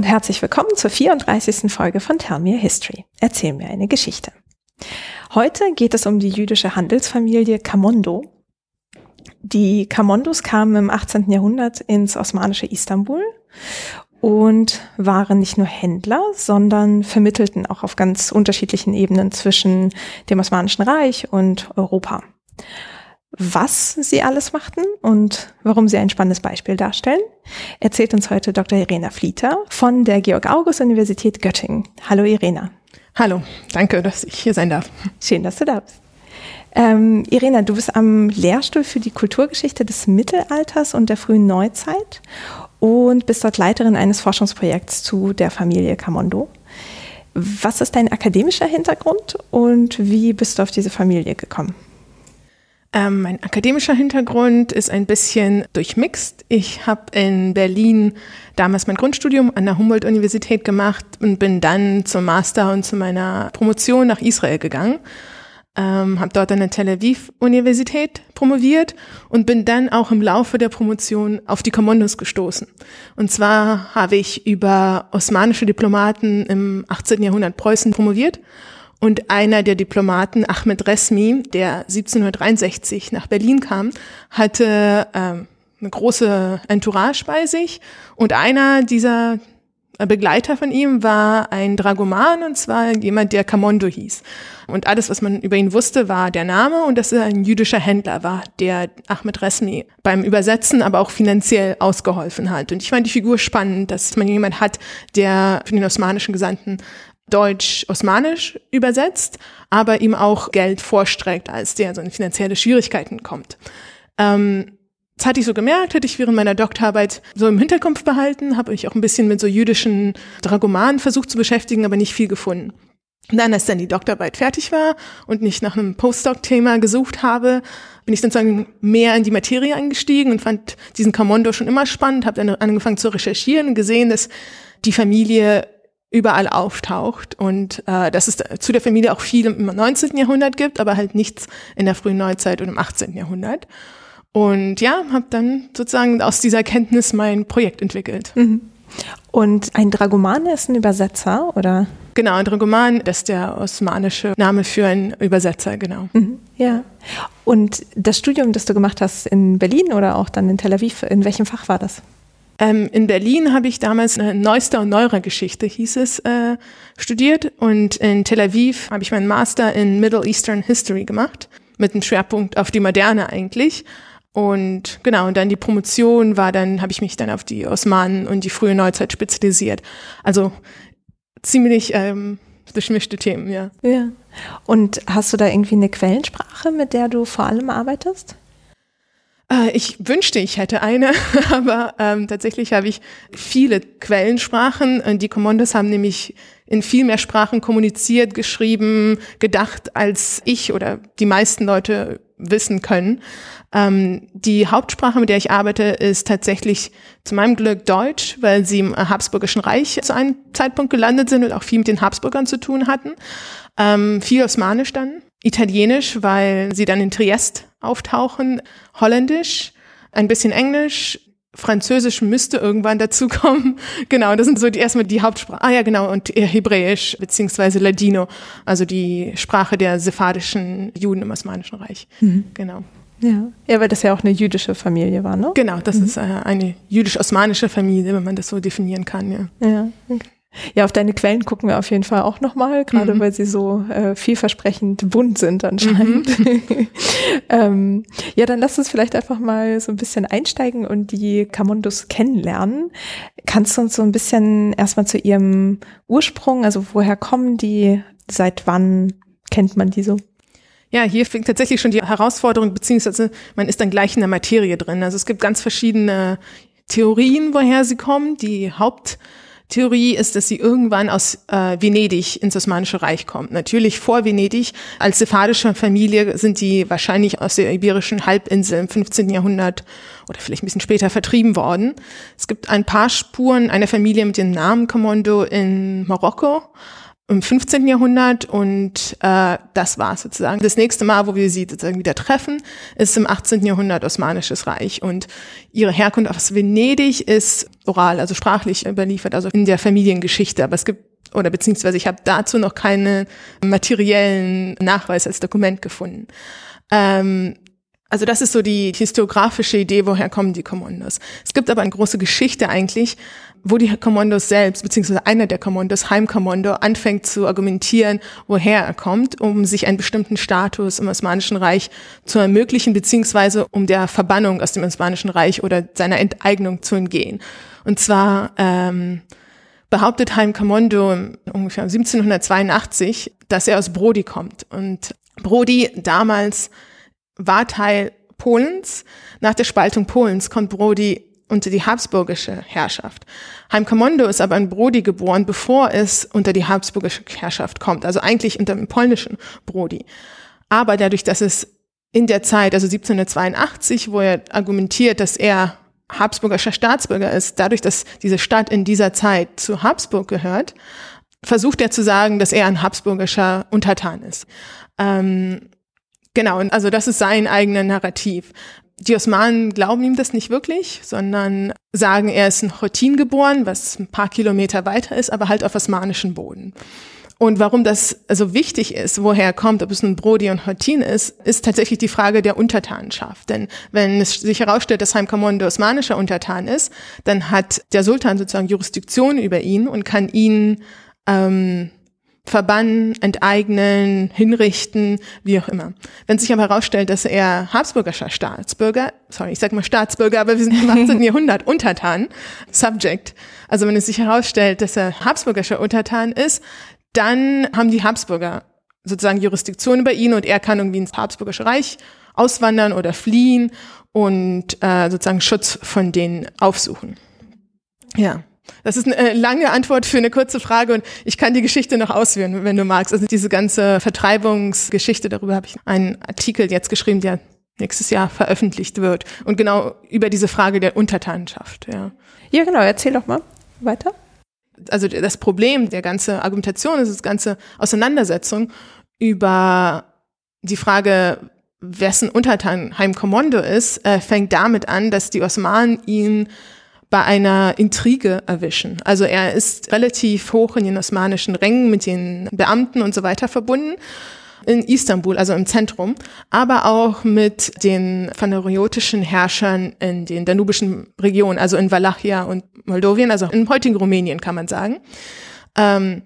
und herzlich willkommen zur 34. Folge von Tell Me a History. Erzähl mir eine Geschichte. Heute geht es um die jüdische Handelsfamilie Kamondo. Die Kamondos kamen im 18. Jahrhundert ins osmanische Istanbul und waren nicht nur Händler, sondern vermittelten auch auf ganz unterschiedlichen Ebenen zwischen dem Osmanischen Reich und Europa. Was sie alles machten und warum sie ein spannendes Beispiel darstellen, erzählt uns heute Dr. Irena Flieter von der Georg-August-Universität Göttingen. Hallo Irena. Hallo, danke, dass ich hier sein darf. Schön, dass du da bist. Ähm, Irena, du bist am Lehrstuhl für die Kulturgeschichte des Mittelalters und der frühen Neuzeit und bist dort Leiterin eines Forschungsprojekts zu der Familie Camondo. Was ist dein akademischer Hintergrund und wie bist du auf diese Familie gekommen? Ähm, mein akademischer Hintergrund ist ein bisschen durchmixt. Ich habe in Berlin damals mein Grundstudium an der Humboldt-Universität gemacht und bin dann zum Master und zu meiner Promotion nach Israel gegangen ähm, habe dort an der Tel Aviv Universität promoviert und bin dann auch im Laufe der Promotion auf die Kommandos gestoßen. Und zwar habe ich über osmanische Diplomaten im 18. Jahrhundert Preußen promoviert und einer der Diplomaten, Ahmed Resmi, der 1763 nach Berlin kam, hatte ähm, eine große Entourage bei sich und einer dieser Begleiter von ihm war ein Dragoman und zwar jemand, der Camondo hieß. Und alles, was man über ihn wusste, war der Name und dass er ein jüdischer Händler war, der Ahmed Resmi beim Übersetzen, aber auch finanziell ausgeholfen hat. Und ich fand die Figur spannend, dass man jemand hat, der für den osmanischen Gesandten Deutsch-Osmanisch übersetzt, aber ihm auch Geld vorstreckt, als der so in finanzielle Schwierigkeiten kommt. Ähm, das hatte ich so gemerkt, hatte ich während meiner Doktorarbeit so im Hinterkopf behalten, habe ich auch ein bisschen mit so jüdischen Dragomanen versucht zu beschäftigen, aber nicht viel gefunden. Und dann, als dann die Doktorarbeit fertig war und ich nach einem Postdoc-Thema gesucht habe, bin ich sozusagen mehr in die Materie eingestiegen und fand diesen Camondo schon immer spannend, habe dann angefangen zu recherchieren und gesehen, dass die Familie überall auftaucht und äh, dass es zu der Familie auch viel im 19. Jahrhundert gibt, aber halt nichts in der frühen Neuzeit und im 18. Jahrhundert. Und ja, habe dann sozusagen aus dieser Kenntnis mein Projekt entwickelt. Mhm. Und ein Dragoman ist ein Übersetzer, oder? Genau, ein Dragoman, das ist der osmanische Name für einen Übersetzer, genau. Mhm, ja. Und das Studium, das du gemacht hast in Berlin oder auch dann in Tel Aviv, in welchem Fach war das? Ähm, in Berlin habe ich damals eine Neuester und neuere Geschichte, hieß es, äh, studiert. Und in Tel Aviv habe ich meinen Master in Middle Eastern History gemacht, mit einem Schwerpunkt auf die Moderne eigentlich. Und genau, und dann die Promotion war dann, habe ich mich dann auf die Osmanen und die frühe Neuzeit spezialisiert. Also ziemlich ähm, durchmischte Themen, ja. Ja. Und hast du da irgendwie eine Quellensprache, mit der du vor allem arbeitest? Äh, ich wünschte, ich hätte eine, aber ähm, tatsächlich habe ich viele Quellensprachen. Äh, die Commandos haben nämlich in viel mehr Sprachen kommuniziert, geschrieben, gedacht, als ich oder die meisten Leute wissen können. Ähm, die Hauptsprache, mit der ich arbeite, ist tatsächlich zu meinem Glück Deutsch, weil sie im Habsburgischen Reich zu einem Zeitpunkt gelandet sind und auch viel mit den Habsburgern zu tun hatten. Ähm, viel Osmanisch dann, Italienisch, weil sie dann in Triest auftauchen, Holländisch, ein bisschen Englisch, Französisch müsste irgendwann dazukommen. Genau, das sind so die, erstmal die Hauptsprachen. Ah ja, genau, und Hebräisch beziehungsweise Ladino, also die Sprache der sephardischen Juden im Osmanischen Reich. Mhm. Genau. Ja. ja, weil das ja auch eine jüdische Familie war, ne? Genau, das mhm. ist äh, eine jüdisch-osmanische Familie, wenn man das so definieren kann, ja. Ja, okay. Ja, auf deine Quellen gucken wir auf jeden Fall auch nochmal, gerade mhm. weil sie so äh, vielversprechend bunt sind anscheinend. Mhm. ähm, ja, dann lass uns vielleicht einfach mal so ein bisschen einsteigen und die Camundus kennenlernen. Kannst du uns so ein bisschen erstmal zu ihrem Ursprung, also woher kommen die, seit wann kennt man die so? Ja, hier fängt tatsächlich schon die Herausforderung, beziehungsweise man ist dann gleich in der Materie drin. Also es gibt ganz verschiedene Theorien, woher sie kommen. Die Haupttheorie ist, dass sie irgendwann aus äh, Venedig ins Osmanische Reich kommt. Natürlich vor Venedig. Als sephardische Familie sind die wahrscheinlich aus der Iberischen Halbinsel im 15. Jahrhundert oder vielleicht ein bisschen später vertrieben worden. Es gibt ein paar Spuren einer Familie mit dem Namen Commando in Marokko im 15. Jahrhundert und äh, das war sozusagen. Das nächste Mal, wo wir sie sozusagen wieder treffen, ist im 18. Jahrhundert Osmanisches Reich und ihre Herkunft aus Venedig ist oral, also sprachlich überliefert, also in der Familiengeschichte. Aber es gibt oder beziehungsweise ich habe dazu noch keinen materiellen Nachweis als Dokument gefunden. Ähm, also das ist so die historiografische Idee, woher kommen die Kommandos. Es gibt aber eine große Geschichte eigentlich, wo die Kommandos selbst, beziehungsweise einer der Kommandos, Heimkommando, anfängt zu argumentieren, woher er kommt, um sich einen bestimmten Status im Osmanischen Reich zu ermöglichen, beziehungsweise um der Verbannung aus dem Osmanischen Reich oder seiner Enteignung zu entgehen. Und zwar ähm, behauptet Heimkommando ungefähr 1782, dass er aus Brody kommt. Und Brody damals war Teil Polens. Nach der Spaltung Polens kommt Brody unter die habsburgische Herrschaft. Heimkommando ist aber in Brody geboren, bevor es unter die habsburgische Herrschaft kommt, also eigentlich unter dem polnischen Brody. Aber dadurch, dass es in der Zeit, also 1782, wo er argumentiert, dass er habsburgischer Staatsbürger ist, dadurch, dass diese Stadt in dieser Zeit zu Habsburg gehört, versucht er zu sagen, dass er ein habsburgischer Untertan ist. Ähm, Genau, also das ist sein eigener Narrativ. Die Osmanen glauben ihm das nicht wirklich, sondern sagen, er ist in Chotin geboren, was ein paar Kilometer weiter ist, aber halt auf osmanischen Boden. Und warum das so wichtig ist, woher er kommt, ob es nun Brody und Chotin ist, ist tatsächlich die Frage der Untertanenschaft. Denn wenn es sich herausstellt, dass Heimkommando osmanischer Untertan ist, dann hat der Sultan sozusagen Jurisdiktion über ihn und kann ihn ähm, verbannen, enteignen, hinrichten, wie auch immer. Wenn sich aber herausstellt, dass er habsburgischer Staatsbürger, sorry, ich sag mal Staatsbürger, aber wir sind im 18. Jahrhundert, Untertan, Subject. Also wenn es sich herausstellt, dass er habsburgischer Untertan ist, dann haben die Habsburger sozusagen Jurisdiktion über ihn und er kann irgendwie ins Habsburgische Reich auswandern oder fliehen und äh, sozusagen Schutz von denen aufsuchen. Ja. Das ist eine äh, lange Antwort für eine kurze Frage und ich kann die Geschichte noch ausführen, wenn du magst. Also diese ganze Vertreibungsgeschichte, darüber habe ich einen Artikel jetzt geschrieben, der nächstes Jahr veröffentlicht wird. Und genau über diese Frage der Untertanenschaft. Ja, ja genau. Erzähl doch mal weiter. Also das Problem der ganzen Argumentation ist das ganze Auseinandersetzung über die Frage, wessen Untertan Heimkommando ist, äh, fängt damit an, dass die Osmanen ihn bei einer Intrige erwischen. Also er ist relativ hoch in den osmanischen Rängen mit den Beamten und so weiter verbunden in Istanbul, also im Zentrum, aber auch mit den phaneriotischen Herrschern in den danubischen Regionen, also in Walachia und Moldawien, also im heutigen Rumänien kann man sagen. Ähm,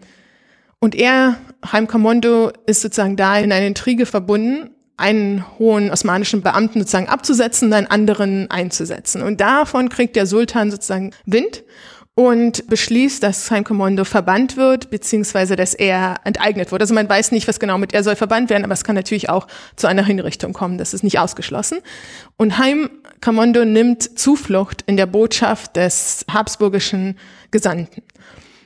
und er, Heimkommando, ist sozusagen da in eine Intrige verbunden einen hohen osmanischen Beamten sozusagen abzusetzen, einen anderen einzusetzen. Und davon kriegt der Sultan sozusagen Wind und beschließt, dass sein Kommando verbannt wird, beziehungsweise dass er enteignet wird. Also man weiß nicht, was genau mit er soll verbannt werden, aber es kann natürlich auch zu einer Hinrichtung kommen. Das ist nicht ausgeschlossen. Und Heimkommando nimmt Zuflucht in der Botschaft des habsburgischen Gesandten.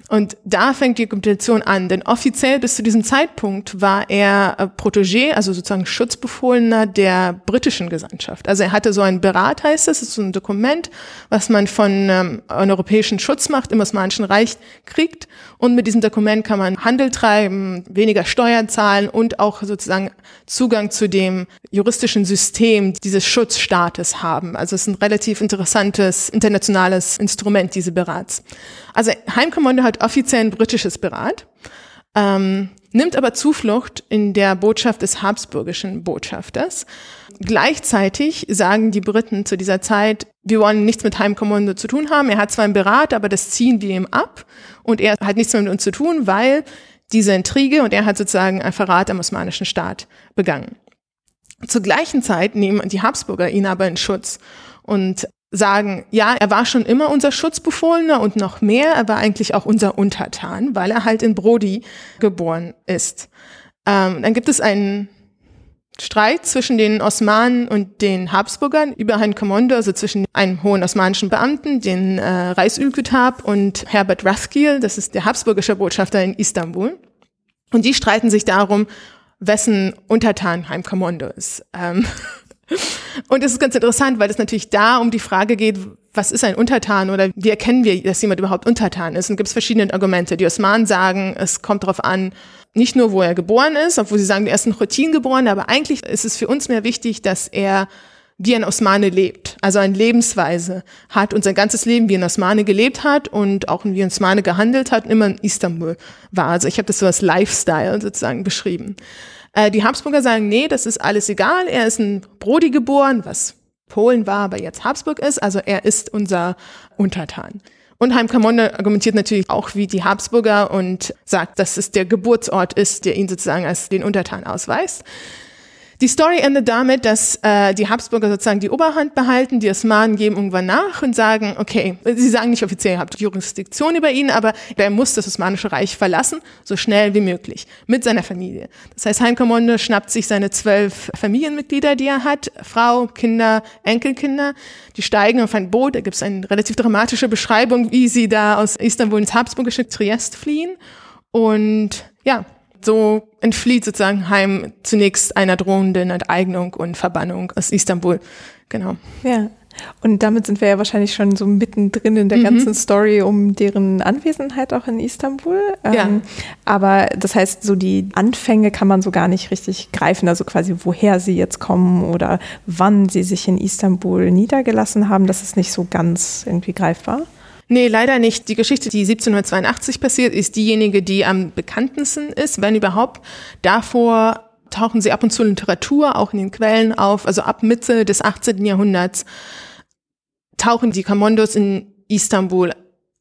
Und da fängt die Dokumentation an, denn offiziell bis zu diesem Zeitpunkt war er äh, Protégé, also sozusagen Schutzbefohlener der britischen Gesandtschaft. Also er hatte so ein Berat, heißt es, ist so ein Dokument, was man von ähm, einer europäischen Schutzmacht im Osmanischen Reich kriegt. Und mit diesem Dokument kann man Handel treiben, weniger Steuern zahlen und auch sozusagen Zugang zu dem juristischen System dieses Schutzstaates haben. Also es ist ein relativ interessantes internationales Instrument, diese Berats. Also Heimkommando hat offiziell ein britisches Berat, ähm, nimmt aber Zuflucht in der Botschaft des habsburgischen Botschafters. Gleichzeitig sagen die Briten zu dieser Zeit, wir wollen nichts mit Heimkommando zu tun haben. Er hat zwar ein Berat, aber das ziehen wir ihm ab und er hat nichts mehr mit uns zu tun, weil diese Intrige und er hat sozusagen ein Verrat am osmanischen Staat begangen. Zur gleichen Zeit nehmen die Habsburger ihn aber in Schutz und sagen, ja, er war schon immer unser Schutzbefohlener und noch mehr, er war eigentlich auch unser Untertan, weil er halt in Brody geboren ist. Ähm, dann gibt es einen Streit zwischen den Osmanen und den Habsburgern über ein Kommando, also zwischen einem hohen osmanischen Beamten, den äh, Reichsülkütab und Herbert Rathkiel, das ist der habsburgische Botschafter in Istanbul. Und die streiten sich darum, wessen Untertan Heimkommando ist. Ähm, Und es ist ganz interessant, weil es natürlich da um die Frage geht, was ist ein Untertan oder wie erkennen wir, dass jemand überhaupt Untertan ist? Und gibt es verschiedene Argumente. Die Osmanen sagen, es kommt darauf an, nicht nur, wo er geboren ist, obwohl sie sagen, er ist in Chotin geboren, aber eigentlich ist es für uns mehr wichtig, dass er wie ein Osmane lebt, also eine Lebensweise hat und sein ganzes Leben wie ein Osmane gelebt hat und auch wie ein Osmane gehandelt hat, immer in Istanbul war. Also ich habe das so als Lifestyle sozusagen beschrieben. Äh, die Habsburger sagen, nee, das ist alles egal. Er ist in Brody geboren, was Polen war, aber jetzt Habsburg ist. Also er ist unser Untertan. Und Heim Kamonde argumentiert natürlich auch wie die Habsburger und sagt, dass es der Geburtsort ist, der ihn sozusagen als den Untertan ausweist. Die Story endet damit, dass äh, die Habsburger sozusagen die Oberhand behalten, die Osmanen geben irgendwann nach und sagen, okay, sie sagen nicht offiziell, ihr habt Jurisdiktion über ihn, aber er muss das Osmanische Reich verlassen, so schnell wie möglich, mit seiner Familie. Das heißt, Heimkommunde schnappt sich seine zwölf Familienmitglieder, die er hat, Frau, Kinder, Enkelkinder, die steigen auf ein Boot, da gibt es eine relativ dramatische Beschreibung, wie sie da aus Istanbul ins Habsburgische Triest fliehen und ja, so entflieht sozusagen Heim zunächst einer drohenden Enteignung und Verbannung aus Istanbul. Genau. Ja. Und damit sind wir ja wahrscheinlich schon so mittendrin in der mhm. ganzen Story um deren Anwesenheit auch in Istanbul. Ja. Ähm, aber das heißt, so die Anfänge kann man so gar nicht richtig greifen, also quasi woher sie jetzt kommen oder wann sie sich in Istanbul niedergelassen haben, das ist nicht so ganz irgendwie greifbar. Nee, leider nicht. Die Geschichte, die 1782 passiert, ist diejenige, die am bekanntesten ist, wenn überhaupt. Davor tauchen sie ab und zu in Literatur, auch in den Quellen auf. Also ab Mitte des 18. Jahrhunderts tauchen die Kamondos in Istanbul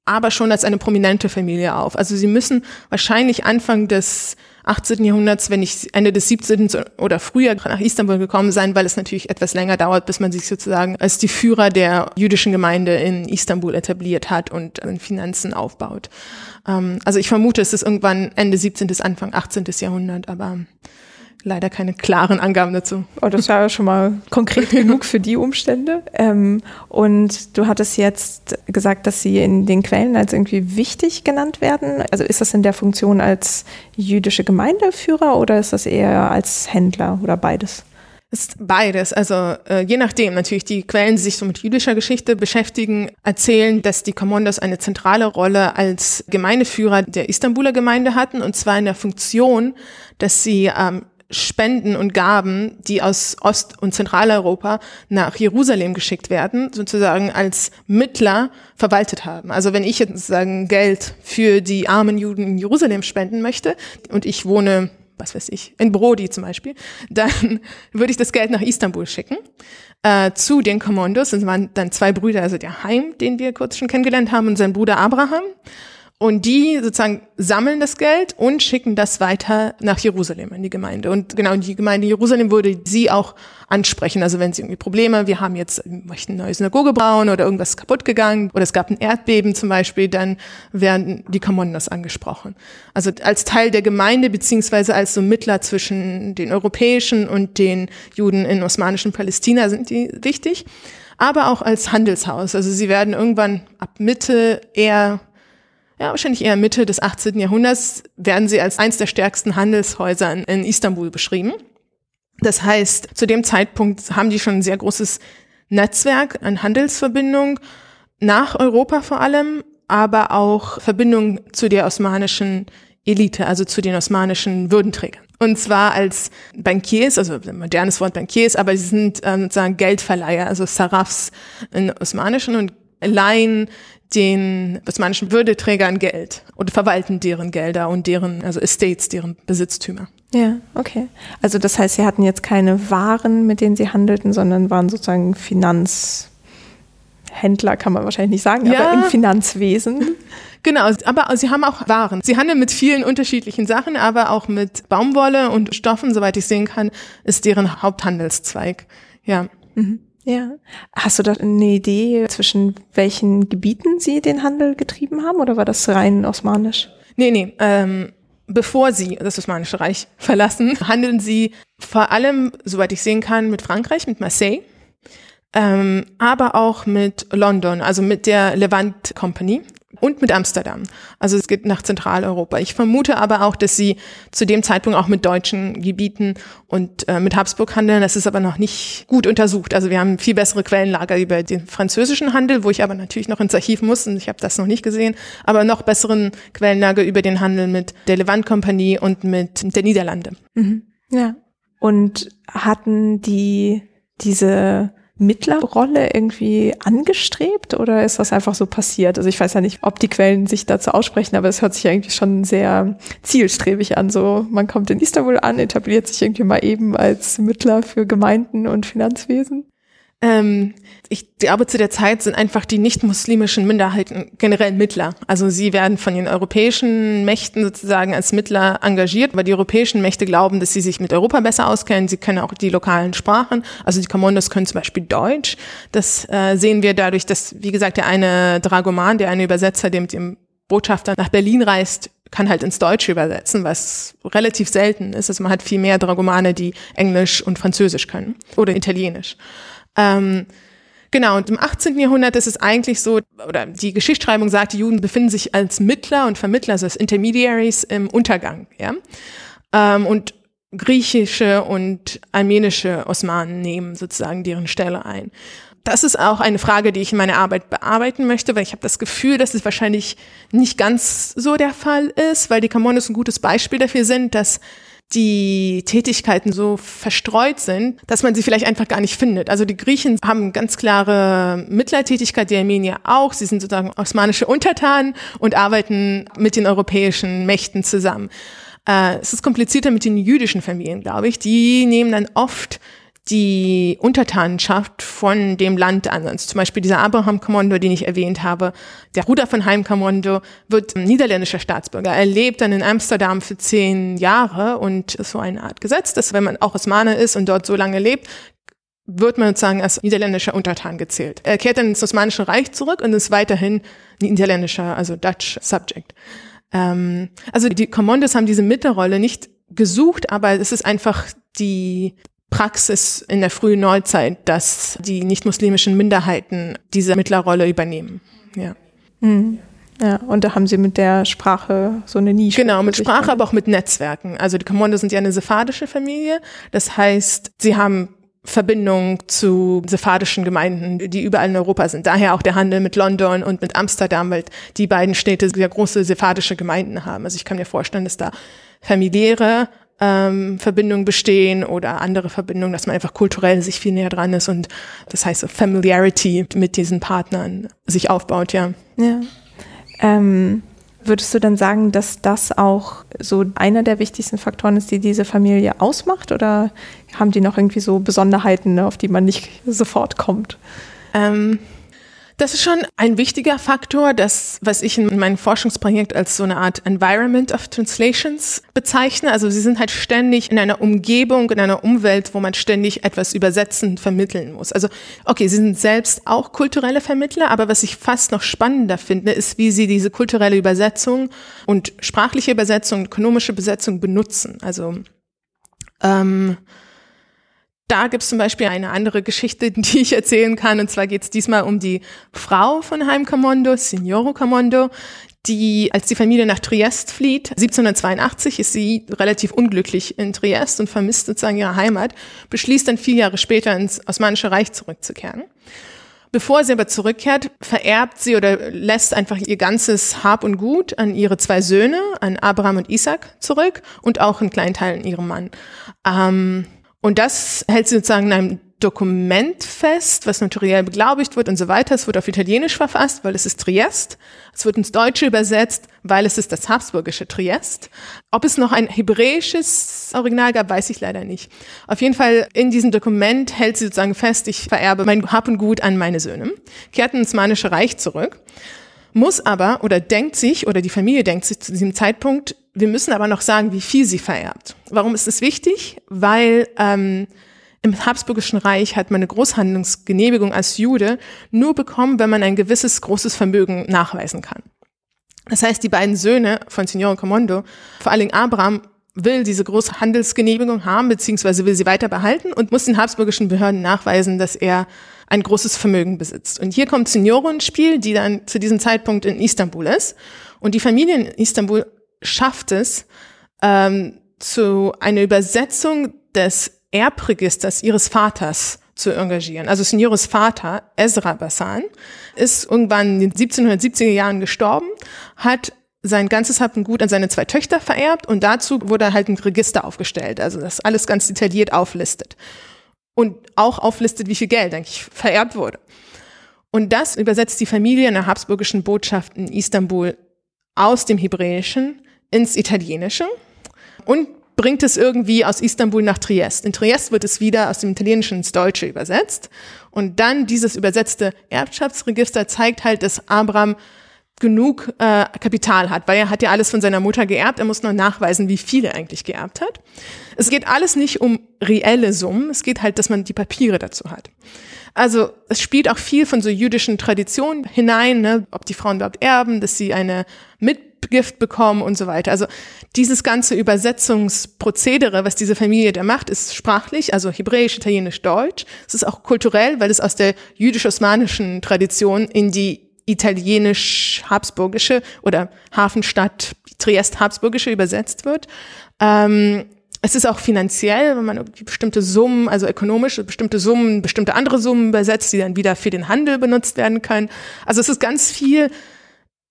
aber schon als eine prominente Familie auf. Also sie müssen wahrscheinlich Anfang des 18. Jahrhunderts, wenn nicht Ende des 17. oder früher nach Istanbul gekommen sein, weil es natürlich etwas länger dauert, bis man sich sozusagen als die Führer der jüdischen Gemeinde in Istanbul etabliert hat und Finanzen aufbaut. Ähm, also ich vermute, es ist irgendwann Ende 17. bis Anfang 18. Jahrhundert, aber leider keine klaren Angaben dazu. Oh, das war ja schon mal konkret genug für die Umstände. Ähm, und du hattest jetzt gesagt, dass sie in den Quellen als irgendwie wichtig genannt werden. Also ist das in der Funktion als jüdische Gemeindeführer oder ist das eher als Händler oder beides? ist beides. Also äh, je nachdem, natürlich die Quellen, die sich so mit jüdischer Geschichte beschäftigen, erzählen, dass die Kommandos eine zentrale Rolle als Gemeindeführer der Istanbuler Gemeinde hatten, und zwar in der Funktion, dass sie ähm, Spenden und Gaben, die aus Ost- und Zentraleuropa nach Jerusalem geschickt werden, sozusagen als Mittler verwaltet haben. Also wenn ich jetzt sozusagen Geld für die armen Juden in Jerusalem spenden möchte und ich wohne was weiß ich, in Brody zum Beispiel, dann würde ich das Geld nach Istanbul schicken äh, zu den Kommandos. Das waren dann zwei Brüder, also der Heim, den wir kurz schon kennengelernt haben, und sein Bruder Abraham. Und die sozusagen sammeln das Geld und schicken das weiter nach Jerusalem in die Gemeinde. Und genau die Gemeinde Jerusalem würde sie auch ansprechen. Also wenn sie irgendwie Probleme, wir haben jetzt, wir möchten eine neue Synagoge bauen oder irgendwas kaputt gegangen oder es gab ein Erdbeben zum Beispiel, dann werden die Kommandos angesprochen. Also als Teil der Gemeinde beziehungsweise als so Mittler zwischen den europäischen und den Juden in osmanischen Palästina sind die wichtig aber auch als Handelshaus. Also sie werden irgendwann ab Mitte eher ja, wahrscheinlich eher Mitte des 18. Jahrhunderts, werden sie als eins der stärksten Handelshäuser in Istanbul beschrieben. Das heißt, zu dem Zeitpunkt haben die schon ein sehr großes Netzwerk an Handelsverbindungen nach Europa vor allem, aber auch Verbindungen zu der osmanischen Elite, also zu den osmanischen Würdenträgern. Und zwar als Bankiers, also modernes Wort Bankiers, aber sie sind ähm, sozusagen Geldverleiher, also Sarafs in osmanischen und leihen den osmanischen Würdeträgern Geld und verwalten deren Gelder und deren, also Estates, deren Besitztümer. Ja, okay. Also das heißt, sie hatten jetzt keine Waren, mit denen sie handelten, sondern waren sozusagen Finanzhändler, kann man wahrscheinlich nicht sagen, ja. aber im Finanzwesen. Genau, aber sie haben auch Waren. Sie handeln mit vielen unterschiedlichen Sachen, aber auch mit Baumwolle und Stoffen, soweit ich sehen kann, ist deren Haupthandelszweig. Ja. Mhm. Ja. Hast du da eine Idee, zwischen welchen Gebieten sie den Handel getrieben haben oder war das rein osmanisch? Nee, nee. Ähm, bevor sie das Osmanische Reich verlassen, handeln sie vor allem, soweit ich sehen kann, mit Frankreich, mit Marseille, ähm, aber auch mit London, also mit der Levant Company. Und mit Amsterdam. Also es geht nach Zentraleuropa. Ich vermute aber auch, dass sie zu dem Zeitpunkt auch mit deutschen Gebieten und äh, mit Habsburg handeln. Das ist aber noch nicht gut untersucht. Also wir haben viel bessere Quellenlager über den französischen Handel, wo ich aber natürlich noch ins Archiv muss und ich habe das noch nicht gesehen, aber noch besseren Quellenlager über den Handel mit der Levant-Kompanie und mit der Niederlande. Mhm. Ja. Und hatten die diese Mittlerrolle irgendwie angestrebt oder ist das einfach so passiert? Also ich weiß ja nicht, ob die Quellen sich dazu aussprechen, aber es hört sich irgendwie schon sehr zielstrebig an. So, man kommt in Istanbul an, etabliert sich irgendwie mal eben als Mittler für Gemeinden und Finanzwesen. Ähm, ich glaube, zu der Zeit sind einfach die nicht-muslimischen Minderheiten generell Mittler. Also sie werden von den europäischen Mächten sozusagen als Mittler engagiert, weil die europäischen Mächte glauben, dass sie sich mit Europa besser auskennen. Sie können auch die lokalen Sprachen. Also die Commandos können zum Beispiel Deutsch. Das äh, sehen wir dadurch, dass, wie gesagt, der eine Dragoman, der eine Übersetzer, der mit dem Botschafter nach Berlin reist, kann halt ins Deutsche übersetzen, was relativ selten ist. Also man hat viel mehr Dragomane, die Englisch und Französisch können oder Italienisch. Ähm, Genau, und im 18. Jahrhundert ist es eigentlich so, oder die Geschichtsschreibung sagt, die Juden befinden sich als Mittler und Vermittler, also als Intermediaries im Untergang. Ja? Ähm, und griechische und armenische Osmanen nehmen sozusagen deren Stelle ein. Das ist auch eine Frage, die ich in meiner Arbeit bearbeiten möchte, weil ich habe das Gefühl, dass es wahrscheinlich nicht ganz so der Fall ist, weil die Kamones ein gutes Beispiel dafür sind, dass die Tätigkeiten so verstreut sind, dass man sie vielleicht einfach gar nicht findet. Also die Griechen haben ganz klare Mitleidtätigkeit, die Armenier auch. Sie sind sozusagen osmanische Untertanen und arbeiten mit den europäischen Mächten zusammen. Äh, es ist komplizierter mit den jüdischen Familien, glaube ich. Die nehmen dann oft die Untertanenschaft von dem Land an. Also zum Beispiel dieser Abraham Kommando, den ich erwähnt habe, der Bruder von Heim Kommando, wird niederländischer Staatsbürger. Er lebt dann in Amsterdam für zehn Jahre und ist so eine Art Gesetz, dass wenn man auch Osmane ist und dort so lange lebt, wird man sozusagen als niederländischer Untertan gezählt. Er kehrt dann ins Osmanische Reich zurück und ist weiterhin niederländischer, also Dutch Subject. Ähm, also die Kommandos haben diese Mittelrolle nicht gesucht, aber es ist einfach die Praxis in der frühen Neuzeit, dass die nicht-muslimischen Minderheiten diese Mittlerrolle übernehmen. Ja. Mhm. Ja, und da haben sie mit der Sprache so eine Nische. Genau, mit Sprache, aber auch mit Netzwerken. Also die Kommando sind ja eine sephardische Familie. Das heißt, sie haben Verbindung zu sephardischen Gemeinden, die überall in Europa sind. Daher auch der Handel mit London und mit Amsterdam, weil die beiden Städte sehr große sephardische Gemeinden haben. Also ich kann mir vorstellen, dass da familiäre ähm, Verbindungen bestehen oder andere Verbindungen, dass man einfach kulturell sich viel näher dran ist und das heißt so Familiarity mit diesen Partnern sich aufbaut, ja. Ja. Ähm, würdest du dann sagen, dass das auch so einer der wichtigsten Faktoren ist, die diese Familie ausmacht oder haben die noch irgendwie so Besonderheiten, auf die man nicht sofort kommt? Ähm, das ist schon ein wichtiger Faktor, das, was ich in meinem Forschungsprojekt als so eine Art Environment of Translations bezeichne. Also sie sind halt ständig in einer Umgebung, in einer Umwelt, wo man ständig etwas übersetzen, vermitteln muss. Also, okay, sie sind selbst auch kulturelle Vermittler, aber was ich fast noch spannender finde, ist, wie sie diese kulturelle Übersetzung und sprachliche Übersetzung, ökonomische Übersetzung benutzen. Also, ähm, da gibt es zum Beispiel eine andere Geschichte, die ich erzählen kann. Und zwar geht es diesmal um die Frau von Heim Commando, Signoro Commando, die, als die Familie nach Triest flieht, 1782 ist sie relativ unglücklich in Triest und vermisst sozusagen ihre Heimat, beschließt dann vier Jahre später ins Osmanische Reich zurückzukehren. Bevor sie aber zurückkehrt, vererbt sie oder lässt einfach ihr ganzes Hab und Gut an ihre zwei Söhne, an Abraham und Isaac zurück und auch einen kleinen Teil an ihrem Mann. Ähm, und das hält sie sozusagen in einem Dokument fest, was notariell beglaubigt wird und so weiter. Es wird auf Italienisch verfasst, weil es ist Triest. Es wird ins Deutsche übersetzt, weil es ist das habsburgische Triest. Ob es noch ein hebräisches Original gab, weiß ich leider nicht. Auf jeden Fall in diesem Dokument hält sie sozusagen fest, ich vererbe mein Hab und Gut an meine Söhne, kehrt ins Manische Reich zurück, muss aber oder denkt sich oder die Familie denkt sich zu diesem Zeitpunkt, wir müssen aber noch sagen, wie viel sie vererbt. Warum ist es wichtig? Weil ähm, im Habsburgischen Reich hat man eine Großhandlungsgenehmigung als Jude nur bekommen, wenn man ein gewisses großes Vermögen nachweisen kann. Das heißt, die beiden Söhne von Signore Comondo, vor allen Dingen Abraham, will diese große Handelsgenehmigung haben, beziehungsweise will sie weiter behalten und muss den habsburgischen Behörden nachweisen, dass er ein großes Vermögen besitzt. Und hier kommt Signore ins Spiel, die dann zu diesem Zeitpunkt in Istanbul ist. Und die Familie in Istanbul schafft es, ähm, zu einer Übersetzung des Erbregisters ihres Vaters zu engagieren. Also Signores Vater, Ezra Bassan, ist irgendwann in den 1770er Jahren gestorben, hat sein ganzes Hab und Gut an seine zwei Töchter vererbt und dazu wurde halt ein Register aufgestellt, also das alles ganz detailliert auflistet. Und auch auflistet, wie viel Geld eigentlich vererbt wurde. Und das übersetzt die Familie in der habsburgischen Botschaft in Istanbul aus dem Hebräischen ins Italienische und bringt es irgendwie aus Istanbul nach Triest. In Triest wird es wieder aus dem Italienischen ins Deutsche übersetzt. Und dann dieses übersetzte Erbschaftsregister zeigt halt, dass Abraham genug äh, Kapital hat, weil er hat ja alles von seiner Mutter geerbt. Er muss nur nachweisen, wie viel er eigentlich geerbt hat. Es geht alles nicht um reelle Summen. Es geht halt, dass man die Papiere dazu hat. Also es spielt auch viel von so jüdischen Traditionen hinein, ne? ob die Frauen überhaupt erben, dass sie eine Mitgift bekommen und so weiter. Also dieses ganze Übersetzungsprozedere, was diese Familie da macht, ist sprachlich, also hebräisch, italienisch, deutsch. Es ist auch kulturell, weil es aus der jüdisch-osmanischen Tradition in die italienisch-habsburgische oder Hafenstadt Triest-Habsburgische übersetzt wird. Ähm, es ist auch finanziell, wenn man bestimmte Summen, also ökonomische bestimmte Summen, bestimmte andere Summen übersetzt, die dann wieder für den Handel benutzt werden können. Also es ist ganz viel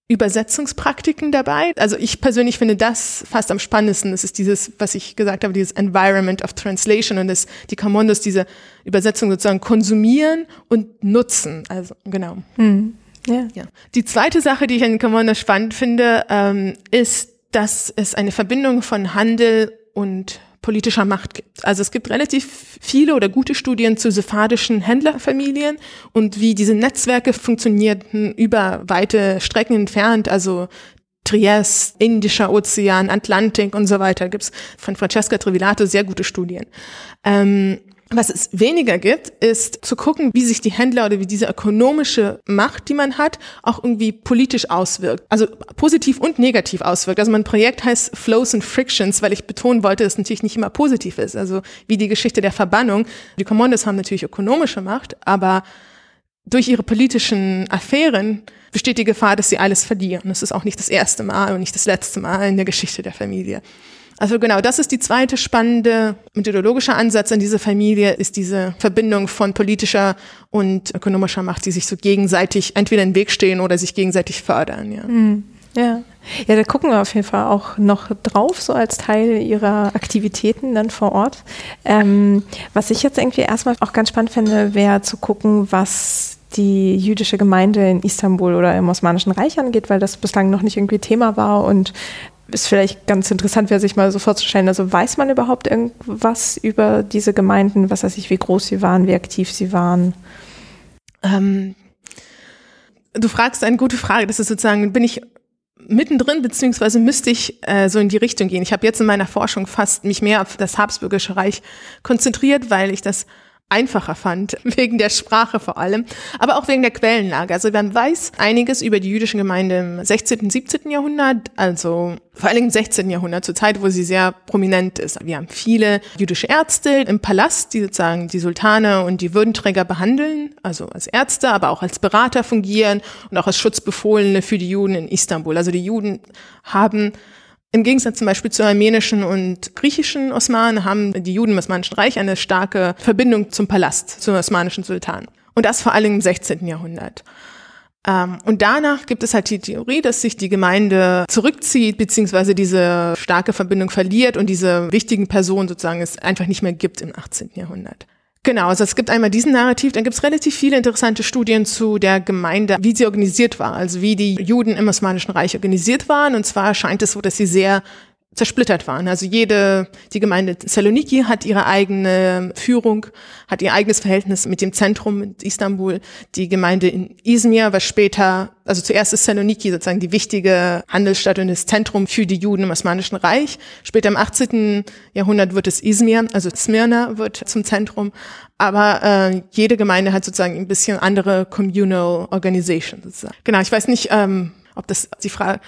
Übersetzungspraktiken dabei. Also ich persönlich finde das fast am spannendsten. Es ist dieses, was ich gesagt habe, dieses Environment of Translation und das, die Commandos diese Übersetzung sozusagen konsumieren und nutzen. Also genau. Hm. Ja. ja. Die zweite Sache, die ich an Commandos spannend finde, ähm, ist, dass es eine Verbindung von Handel und politischer Macht gibt. Also es gibt relativ viele oder gute Studien zu sephardischen Händlerfamilien und wie diese Netzwerke funktionierten über weite Strecken entfernt, also Triest, Indischer Ozean, Atlantik und so weiter, gibt's von Francesca Trevilato sehr gute Studien. Ähm, was es weniger gibt, ist zu gucken, wie sich die Händler oder wie diese ökonomische Macht, die man hat, auch irgendwie politisch auswirkt. Also positiv und negativ auswirkt. Also mein Projekt heißt Flows and Frictions, weil ich betonen wollte, dass es natürlich nicht immer positiv ist. Also wie die Geschichte der Verbannung. Die Commandos haben natürlich ökonomische Macht, aber durch ihre politischen Affären besteht die Gefahr, dass sie alles verlieren. Das ist auch nicht das erste Mal und nicht das letzte Mal in der Geschichte der Familie. Also genau, das ist die zweite spannende methodologische Ansatz an diese Familie, ist diese Verbindung von politischer und ökonomischer Macht, die sich so gegenseitig entweder im Weg stehen oder sich gegenseitig fördern. Ja. Mhm. Ja. Ja, da gucken wir auf jeden Fall auch noch drauf, so als Teil ihrer Aktivitäten dann vor Ort. Ähm, was ich jetzt irgendwie erstmal auch ganz spannend finde, wäre zu gucken, was die jüdische Gemeinde in Istanbul oder im Osmanischen Reich angeht, weil das bislang noch nicht irgendwie Thema war und ist vielleicht ganz interessant sich mal so vorzustellen. Also weiß man überhaupt irgendwas über diese Gemeinden? Was weiß ich, wie groß sie waren, wie aktiv sie waren? Ähm, du fragst eine gute Frage. Das ist sozusagen, bin ich mittendrin, beziehungsweise müsste ich äh, so in die Richtung gehen. Ich habe jetzt in meiner Forschung fast mich mehr auf das Habsburgische Reich konzentriert, weil ich das einfacher fand, wegen der Sprache vor allem, aber auch wegen der Quellenlage. Also man weiß einiges über die jüdische Gemeinde im 16., und 17. Jahrhundert, also vor allem im 16. Jahrhundert, zur Zeit, wo sie sehr prominent ist. Wir haben viele jüdische Ärzte im Palast, die sozusagen die Sultane und die Würdenträger behandeln, also als Ärzte, aber auch als Berater fungieren und auch als Schutzbefohlene für die Juden in Istanbul. Also die Juden haben im Gegensatz zum Beispiel zu armenischen und griechischen Osmanen haben die Juden im Osmanischen Reich eine starke Verbindung zum Palast, zum osmanischen Sultan. Und das vor allem im 16. Jahrhundert. Ähm, und danach gibt es halt die Theorie, dass sich die Gemeinde zurückzieht, beziehungsweise diese starke Verbindung verliert und diese wichtigen Personen sozusagen es einfach nicht mehr gibt im 18. Jahrhundert. Genau, also es gibt einmal diesen Narrativ, dann gibt es relativ viele interessante Studien zu der Gemeinde, wie sie organisiert war, also wie die Juden im Osmanischen Reich organisiert waren. Und zwar scheint es so, dass sie sehr zersplittert waren. Also jede, die Gemeinde Saloniki hat ihre eigene Führung, hat ihr eigenes Verhältnis mit dem Zentrum mit Istanbul. Die Gemeinde in Izmir war später, also zuerst ist Saloniki sozusagen die wichtige Handelsstadt und das Zentrum für die Juden im Osmanischen Reich. Später im 18. Jahrhundert wird es Izmir, also Smyrna wird zum Zentrum. Aber äh, jede Gemeinde hat sozusagen ein bisschen andere Communal Organization sozusagen. Genau, ich weiß nicht, ähm, ob das die Frage,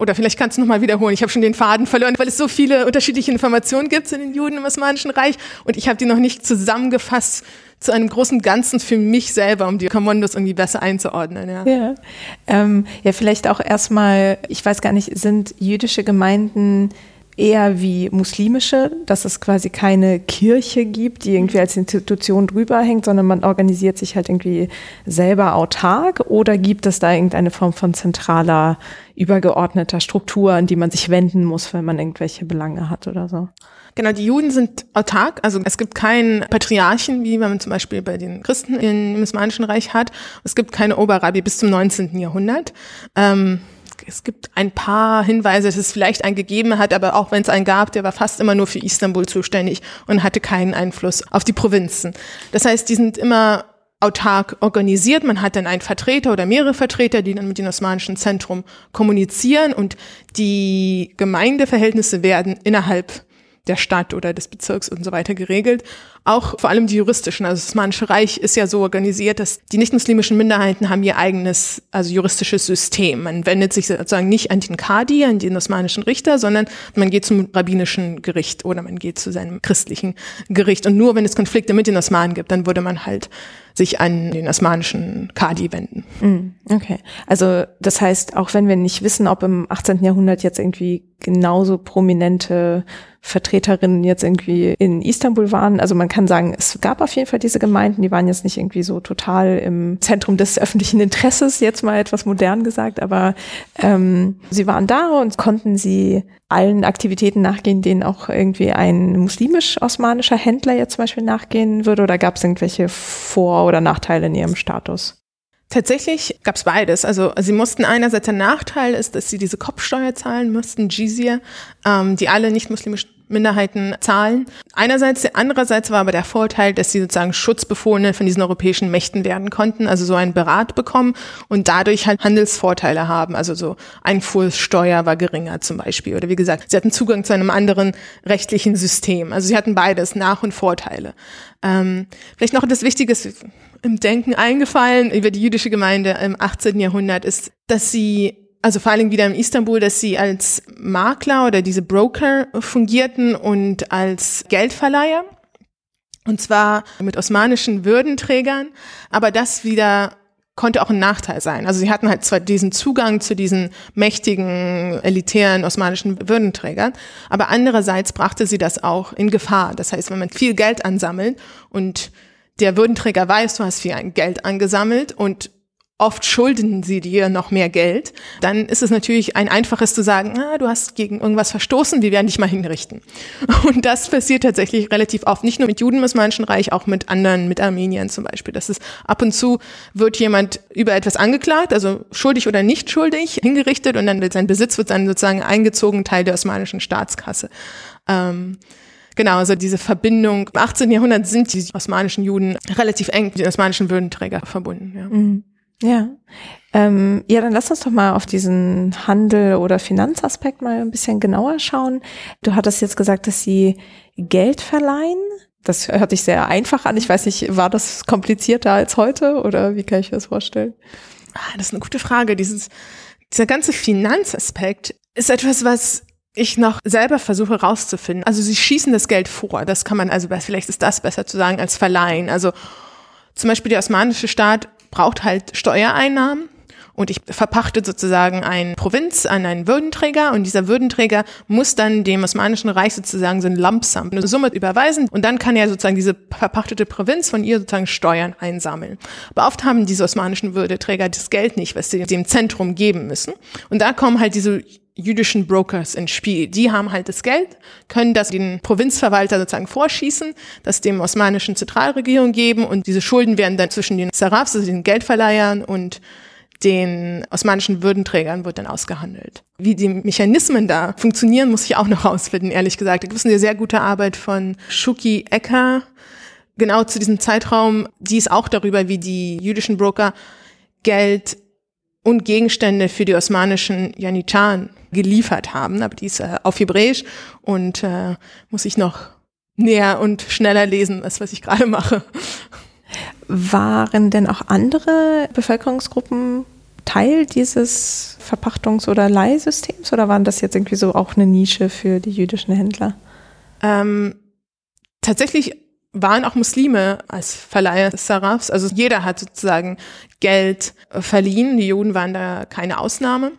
oder vielleicht kannst du nochmal wiederholen. Ich habe schon den Faden verloren, weil es so viele unterschiedliche Informationen gibt in den Juden im Osmanischen Reich und ich habe die noch nicht zusammengefasst zu einem großen Ganzen für mich selber, um die Kommandos irgendwie besser einzuordnen. Ja, ja. Ähm, ja vielleicht auch erstmal, ich weiß gar nicht, sind jüdische Gemeinden eher wie muslimische, dass es quasi keine Kirche gibt, die irgendwie als Institution drüber hängt, sondern man organisiert sich halt irgendwie selber autark oder gibt es da irgendeine Form von zentraler, übergeordneter Struktur, an die man sich wenden muss, wenn man irgendwelche Belange hat oder so? Genau, die Juden sind autark, also es gibt keinen Patriarchen, wie man zum Beispiel bei den Christen im Osmanischen Reich hat. Es gibt keine Oberrabbi bis zum 19. Jahrhundert. Ähm, es gibt ein paar Hinweise, dass es vielleicht einen gegeben hat, aber auch wenn es einen gab, der war fast immer nur für Istanbul zuständig und hatte keinen Einfluss auf die Provinzen. Das heißt, die sind immer autark organisiert. Man hat dann einen Vertreter oder mehrere Vertreter, die dann mit dem osmanischen Zentrum kommunizieren und die Gemeindeverhältnisse werden innerhalb der Stadt oder des Bezirks und so weiter geregelt. Auch vor allem die juristischen. Also das Osmanische Reich ist ja so organisiert, dass die nicht-muslimischen Minderheiten haben ihr eigenes, also juristisches System. Man wendet sich sozusagen nicht an den Kadi, an den osmanischen Richter, sondern man geht zum rabbinischen Gericht oder man geht zu seinem christlichen Gericht. Und nur wenn es Konflikte mit den Osmanen gibt, dann würde man halt sich an den osmanischen Kadi wenden. Mm, okay. Also das heißt, auch wenn wir nicht wissen, ob im 18. Jahrhundert jetzt irgendwie genauso prominente Vertreterinnen jetzt irgendwie in Istanbul waren. Also man kann sagen, es gab auf jeden Fall diese Gemeinden, die waren jetzt nicht irgendwie so total im Zentrum des öffentlichen Interesses, jetzt mal etwas modern gesagt, aber ähm, sie waren da und konnten sie allen Aktivitäten nachgehen, denen auch irgendwie ein muslimisch-osmanischer Händler jetzt zum Beispiel nachgehen würde? Oder gab es irgendwelche Vor- oder Nachteile in ihrem Status? Tatsächlich gab es beides. Also sie mussten einerseits der Nachteil ist, dass sie diese Kopfsteuer zahlen mussten, Jizya, ähm, die alle nicht-muslimischen Minderheiten zahlen. Einerseits, andererseits war aber der Vorteil, dass sie sozusagen Schutzbefohlene von diesen europäischen Mächten werden konnten, also so einen Berat bekommen und dadurch halt Handelsvorteile haben. Also so Einfuhrsteuer war geringer zum Beispiel. Oder wie gesagt, sie hatten Zugang zu einem anderen rechtlichen System. Also sie hatten beides, Nach- und Vorteile. Ähm, vielleicht noch das Wichtige im Denken eingefallen über die jüdische Gemeinde im 18. Jahrhundert ist, dass sie also vor allem wieder in Istanbul, dass sie als Makler oder diese Broker fungierten und als Geldverleiher. Und zwar mit osmanischen Würdenträgern. Aber das wieder konnte auch ein Nachteil sein. Also sie hatten halt zwar diesen Zugang zu diesen mächtigen, elitären osmanischen Würdenträgern, aber andererseits brachte sie das auch in Gefahr. Das heißt, wenn man viel Geld ansammelt und der Würdenträger weiß, du hast viel Geld angesammelt und oft schulden sie dir noch mehr Geld, dann ist es natürlich ein einfaches zu sagen, ah, du hast gegen irgendwas verstoßen, wir werden dich mal hinrichten. Und das passiert tatsächlich relativ oft, nicht nur mit Juden im Osmanischen Reich, auch mit anderen, mit Armeniern zum Beispiel. Das ist ab und zu wird jemand über etwas angeklagt, also schuldig oder nicht schuldig, hingerichtet und dann wird sein Besitz wird dann sozusagen eingezogen, Teil der osmanischen Staatskasse. Ähm, Genau, also diese Verbindung. Im 18. Jahrhundert sind die osmanischen Juden relativ eng mit den osmanischen Würdenträger verbunden. Ja. Mhm. Ja. Ähm, ja, dann lass uns doch mal auf diesen Handel- oder Finanzaspekt mal ein bisschen genauer schauen. Du hattest jetzt gesagt, dass sie Geld verleihen. Das hört sich sehr einfach an. Ich weiß nicht, war das komplizierter als heute oder wie kann ich das vorstellen? Ah, das ist eine gute Frage. Dieses, dieser ganze Finanzaspekt ist etwas, was ich noch selber versuche rauszufinden. Also sie schießen das Geld vor. Das kann man also, vielleicht ist das besser zu sagen als verleihen. Also zum Beispiel der osmanische Staat braucht halt Steuereinnahmen und ich verpachte sozusagen eine Provinz an einen Würdenträger und dieser Würdenträger muss dann dem Osmanischen Reich sozusagen so ein Lumpsum, eine Summe überweisen und dann kann er sozusagen diese verpachtete Provinz von ihr sozusagen Steuern einsammeln. Aber oft haben diese osmanischen Würdenträger das Geld nicht, was sie dem Zentrum geben müssen. Und da kommen halt diese jüdischen Brokers ins Spiel. Die haben halt das Geld, können das den Provinzverwalter sozusagen vorschießen, das dem osmanischen Zentralregierung geben und diese Schulden werden dann zwischen den Sarafs, also den Geldverleihern und den osmanischen Würdenträgern wird dann ausgehandelt. Wie die Mechanismen da funktionieren, muss ich auch noch rausfinden, ehrlich gesagt. Da gibt es eine sehr gute Arbeit von Shuki Ecker, genau zu diesem Zeitraum. Die ist auch darüber, wie die jüdischen Broker Geld und Gegenstände für die osmanischen Janitscharen geliefert haben, aber die ist äh, auf Hebräisch und äh, muss ich noch näher und schneller lesen, als was ich gerade mache. Waren denn auch andere Bevölkerungsgruppen Teil dieses Verpachtungs- oder Leihsystems oder waren das jetzt irgendwie so auch eine Nische für die jüdischen Händler? Ähm, tatsächlich waren auch Muslime als Verleiher Sarafs. Also jeder hat sozusagen Geld äh, verliehen. Die Juden waren da keine Ausnahme.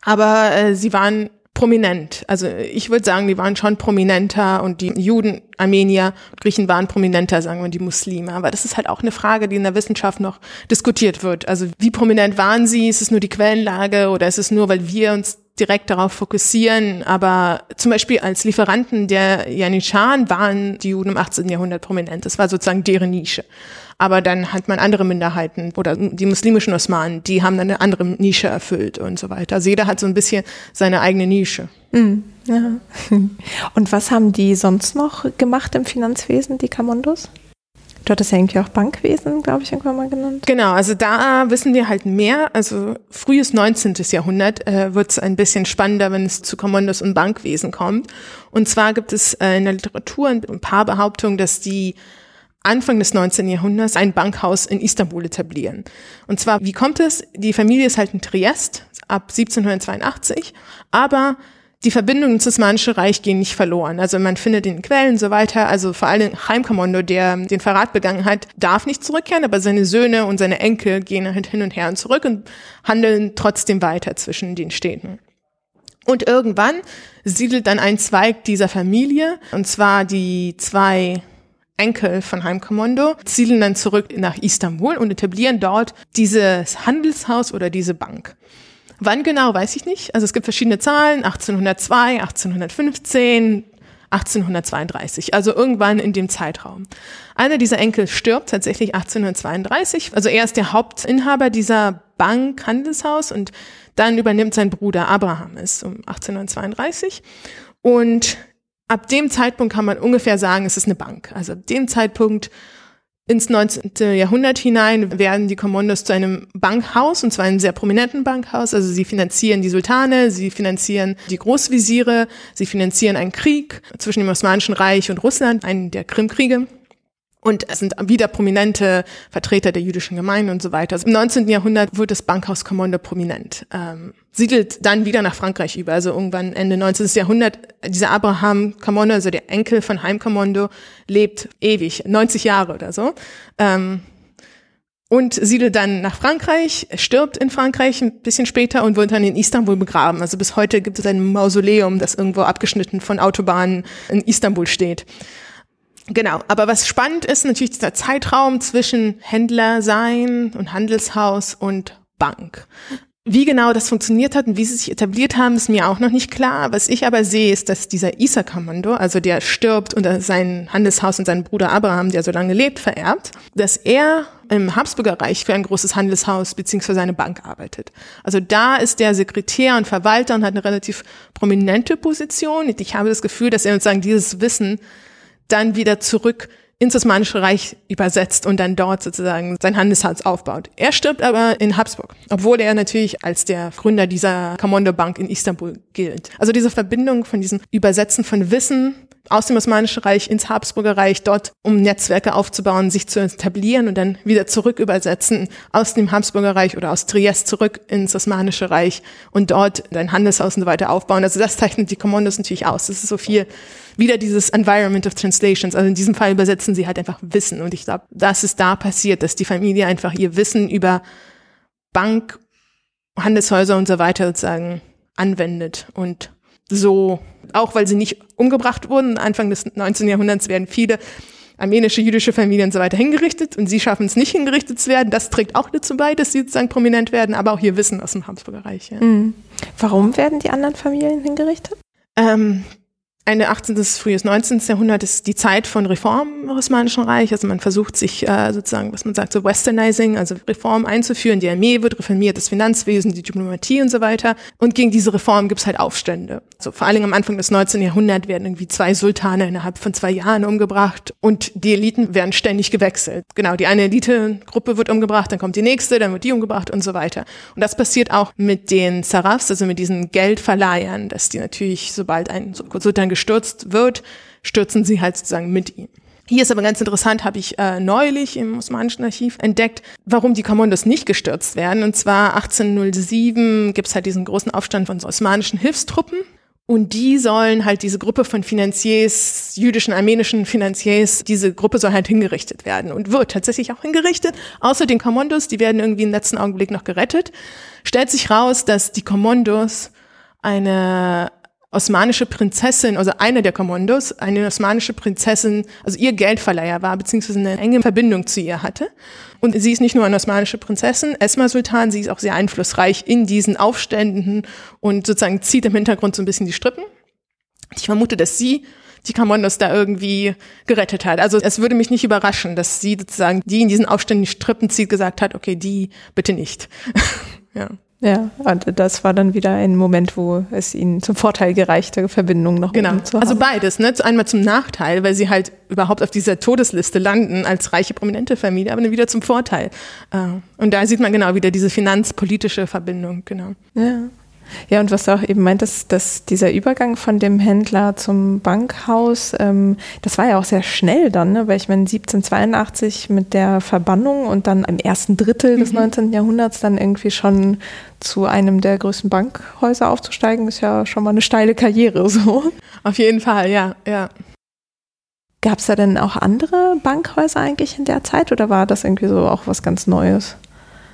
Aber äh, sie waren prominent. Also ich würde sagen, die waren schon prominenter und die Juden, Armenier, Griechen waren prominenter, sagen wir, die Muslime. Aber das ist halt auch eine Frage, die in der Wissenschaft noch diskutiert wird. Also wie prominent waren sie? Ist es nur die Quellenlage oder ist es nur, weil wir uns direkt darauf fokussieren, aber zum Beispiel als Lieferanten der Janitscharen waren die Juden im 18. Jahrhundert prominent. Das war sozusagen deren Nische. Aber dann hat man andere Minderheiten oder die muslimischen Osmanen, die haben dann eine andere Nische erfüllt und so weiter. Also jeder hat so ein bisschen seine eigene Nische. Mm, ja. Und was haben die sonst noch gemacht im Finanzwesen, die Kamondos? Du hattest ja irgendwie auch Bankwesen, glaube ich, irgendwann mal genannt. Genau, also da wissen wir halt mehr. Also frühes 19. Jahrhundert äh, wird es ein bisschen spannender, wenn es zu Kommandos und Bankwesen kommt. Und zwar gibt es äh, in der Literatur ein paar Behauptungen, dass die Anfang des 19. Jahrhunderts ein Bankhaus in Istanbul etablieren. Und zwar, wie kommt es? Die Familie ist halt in Triest ab 1782, aber die Verbindungen ins Osmanische Reich gehen nicht verloren. Also man findet in Quellen so weiter, also vor allem Chaim Kamondo, der den Verrat begangen hat, darf nicht zurückkehren, aber seine Söhne und seine Enkel gehen halt hin und her und zurück und handeln trotzdem weiter zwischen den Städten. Und irgendwann siedelt dann ein Zweig dieser Familie, und zwar die zwei Enkel von Chaim Kamondo, siedeln dann zurück nach Istanbul und etablieren dort dieses Handelshaus oder diese Bank. Wann genau, weiß ich nicht. Also es gibt verschiedene Zahlen, 1802, 1815, 1832, also irgendwann in dem Zeitraum. Einer dieser Enkel stirbt tatsächlich 1832, also er ist der Hauptinhaber dieser Bank Handelshaus und dann übernimmt sein Bruder Abraham es um 1832 und ab dem Zeitpunkt kann man ungefähr sagen, es ist eine Bank. Also ab dem Zeitpunkt ins 19. Jahrhundert hinein werden die Kommandos zu einem Bankhaus, und zwar einem sehr prominenten Bankhaus. Also sie finanzieren die Sultane, sie finanzieren die Großvisiere, sie finanzieren einen Krieg zwischen dem Osmanischen Reich und Russland, einen der Krimkriege. Und es sind wieder prominente Vertreter der jüdischen Gemeinde und so weiter. Also Im 19. Jahrhundert wird das Bankhaus Kommando prominent. Ähm, siedelt dann wieder nach Frankreich über. Also irgendwann Ende 19. Jahrhundert. Dieser Abraham Kommando, also der Enkel von Heim Kommando, lebt ewig, 90 Jahre oder so. Ähm, und siedelt dann nach Frankreich, stirbt in Frankreich ein bisschen später und wird dann in Istanbul begraben. Also bis heute gibt es ein Mausoleum, das irgendwo abgeschnitten von Autobahnen in Istanbul steht. Genau, aber was spannend ist natürlich dieser Zeitraum zwischen Händler sein und Handelshaus und Bank. Wie genau das funktioniert hat und wie sie sich etabliert haben, ist mir auch noch nicht klar. Was ich aber sehe, ist, dass dieser Isa-Kommando, also der stirbt und sein Handelshaus und seinen Bruder Abraham, der so lange lebt, vererbt, dass er im Habsburger Reich für ein großes Handelshaus beziehungsweise eine Bank arbeitet. Also da ist der Sekretär und Verwalter und hat eine relativ prominente Position. Ich habe das Gefühl, dass er sozusagen dieses Wissen dann wieder zurück ins Osmanische Reich übersetzt und dann dort sozusagen sein Handelshaus aufbaut. Er stirbt aber in Habsburg, obwohl er natürlich als der Gründer dieser Kamondo in Istanbul gilt. Also diese Verbindung von diesem Übersetzen von Wissen aus dem Osmanischen Reich ins Habsburger Reich, dort um Netzwerke aufzubauen, sich zu etablieren und dann wieder zurück übersetzen aus dem Habsburger Reich oder aus Triest zurück ins Osmanische Reich und dort ein Handelshaus und so weiter aufbauen. Also das zeichnet die Kommandos natürlich aus. Das ist so viel wieder dieses Environment of Translations. Also in diesem Fall übersetzen sie halt einfach Wissen. Und ich glaube, das ist da passiert, dass die Familie einfach ihr Wissen über Bank, Handelshäuser und so weiter sozusagen anwendet und so, auch weil sie nicht umgebracht wurden, Anfang des 19. Jahrhunderts werden viele armenische, jüdische Familien und so weiter hingerichtet und sie schaffen es nicht hingerichtet zu werden. Das trägt auch dazu bei, dass sie sozusagen prominent werden, aber auch ihr Wissen aus dem Habsburger Reich. Ja. Mhm. Warum werden die anderen Familien hingerichtet? Ähm, Ende 18. bis frühes 19. Jahrhundert ist die Zeit von Reform im Osmanischen Reich. Also man versucht sich äh, sozusagen, was man sagt, so Westernizing, also Reform einzuführen. Die Armee wird reformiert, das Finanzwesen, die Diplomatie und so weiter. Und gegen diese Reform gibt es halt Aufstände. So vor allen Dingen am Anfang des 19. Jahrhunderts werden irgendwie zwei Sultane innerhalb von zwei Jahren umgebracht und die Eliten werden ständig gewechselt. Genau, die eine Elitegruppe wird umgebracht, dann kommt die nächste, dann wird die umgebracht und so weiter. Und das passiert auch mit den Sarafs, also mit diesen Geldverleihern, dass die natürlich, sobald ein Sultan gestürzt wird, stürzen sie halt sozusagen mit ihm. Hier ist aber ganz interessant, habe ich äh, neulich im Osmanischen Archiv entdeckt, warum die Kommandos nicht gestürzt werden. Und zwar 1807 gibt es halt diesen großen Aufstand von osmanischen Hilfstruppen. Und die sollen halt diese Gruppe von Finanziers, jüdischen, armenischen Finanziers, diese Gruppe soll halt hingerichtet werden und wird tatsächlich auch hingerichtet. Außer den Kommandos, die werden irgendwie im letzten Augenblick noch gerettet. Stellt sich raus, dass die Kommandos eine osmanische Prinzessin, also eine der Kommandos, eine osmanische Prinzessin, also ihr Geldverleiher war, beziehungsweise eine enge Verbindung zu ihr hatte. Und sie ist nicht nur eine osmanische Prinzessin, Esma Sultan, sie ist auch sehr einflussreich in diesen Aufständen und sozusagen zieht im Hintergrund so ein bisschen die Strippen. Ich vermute, dass sie die Kommandos da irgendwie gerettet hat. Also es würde mich nicht überraschen, dass sie sozusagen, die in diesen Aufständen die Strippen zieht, gesagt hat, okay, die bitte nicht. ja. Ja, und das war dann wieder ein Moment, wo es ihnen zum Vorteil gereichte, Verbindungen noch genau. zu also haben. Also beides, ne? Einmal zum Nachteil, weil sie halt überhaupt auf dieser Todesliste landen als reiche, prominente Familie, aber dann wieder zum Vorteil. Äh, und da sieht man genau wieder diese finanzpolitische Verbindung, genau. Ja. Ja, und was du auch eben meintest, dass dieser Übergang von dem Händler zum Bankhaus, ähm, das war ja auch sehr schnell dann, ne? weil ich meine 1782 mit der Verbannung und dann im ersten Drittel des mhm. 19. Jahrhunderts dann irgendwie schon zu einem der größten Bankhäuser aufzusteigen, ist ja schon mal eine steile Karriere so. Auf jeden Fall, ja, ja. Gab es da denn auch andere Bankhäuser eigentlich in der Zeit oder war das irgendwie so auch was ganz Neues?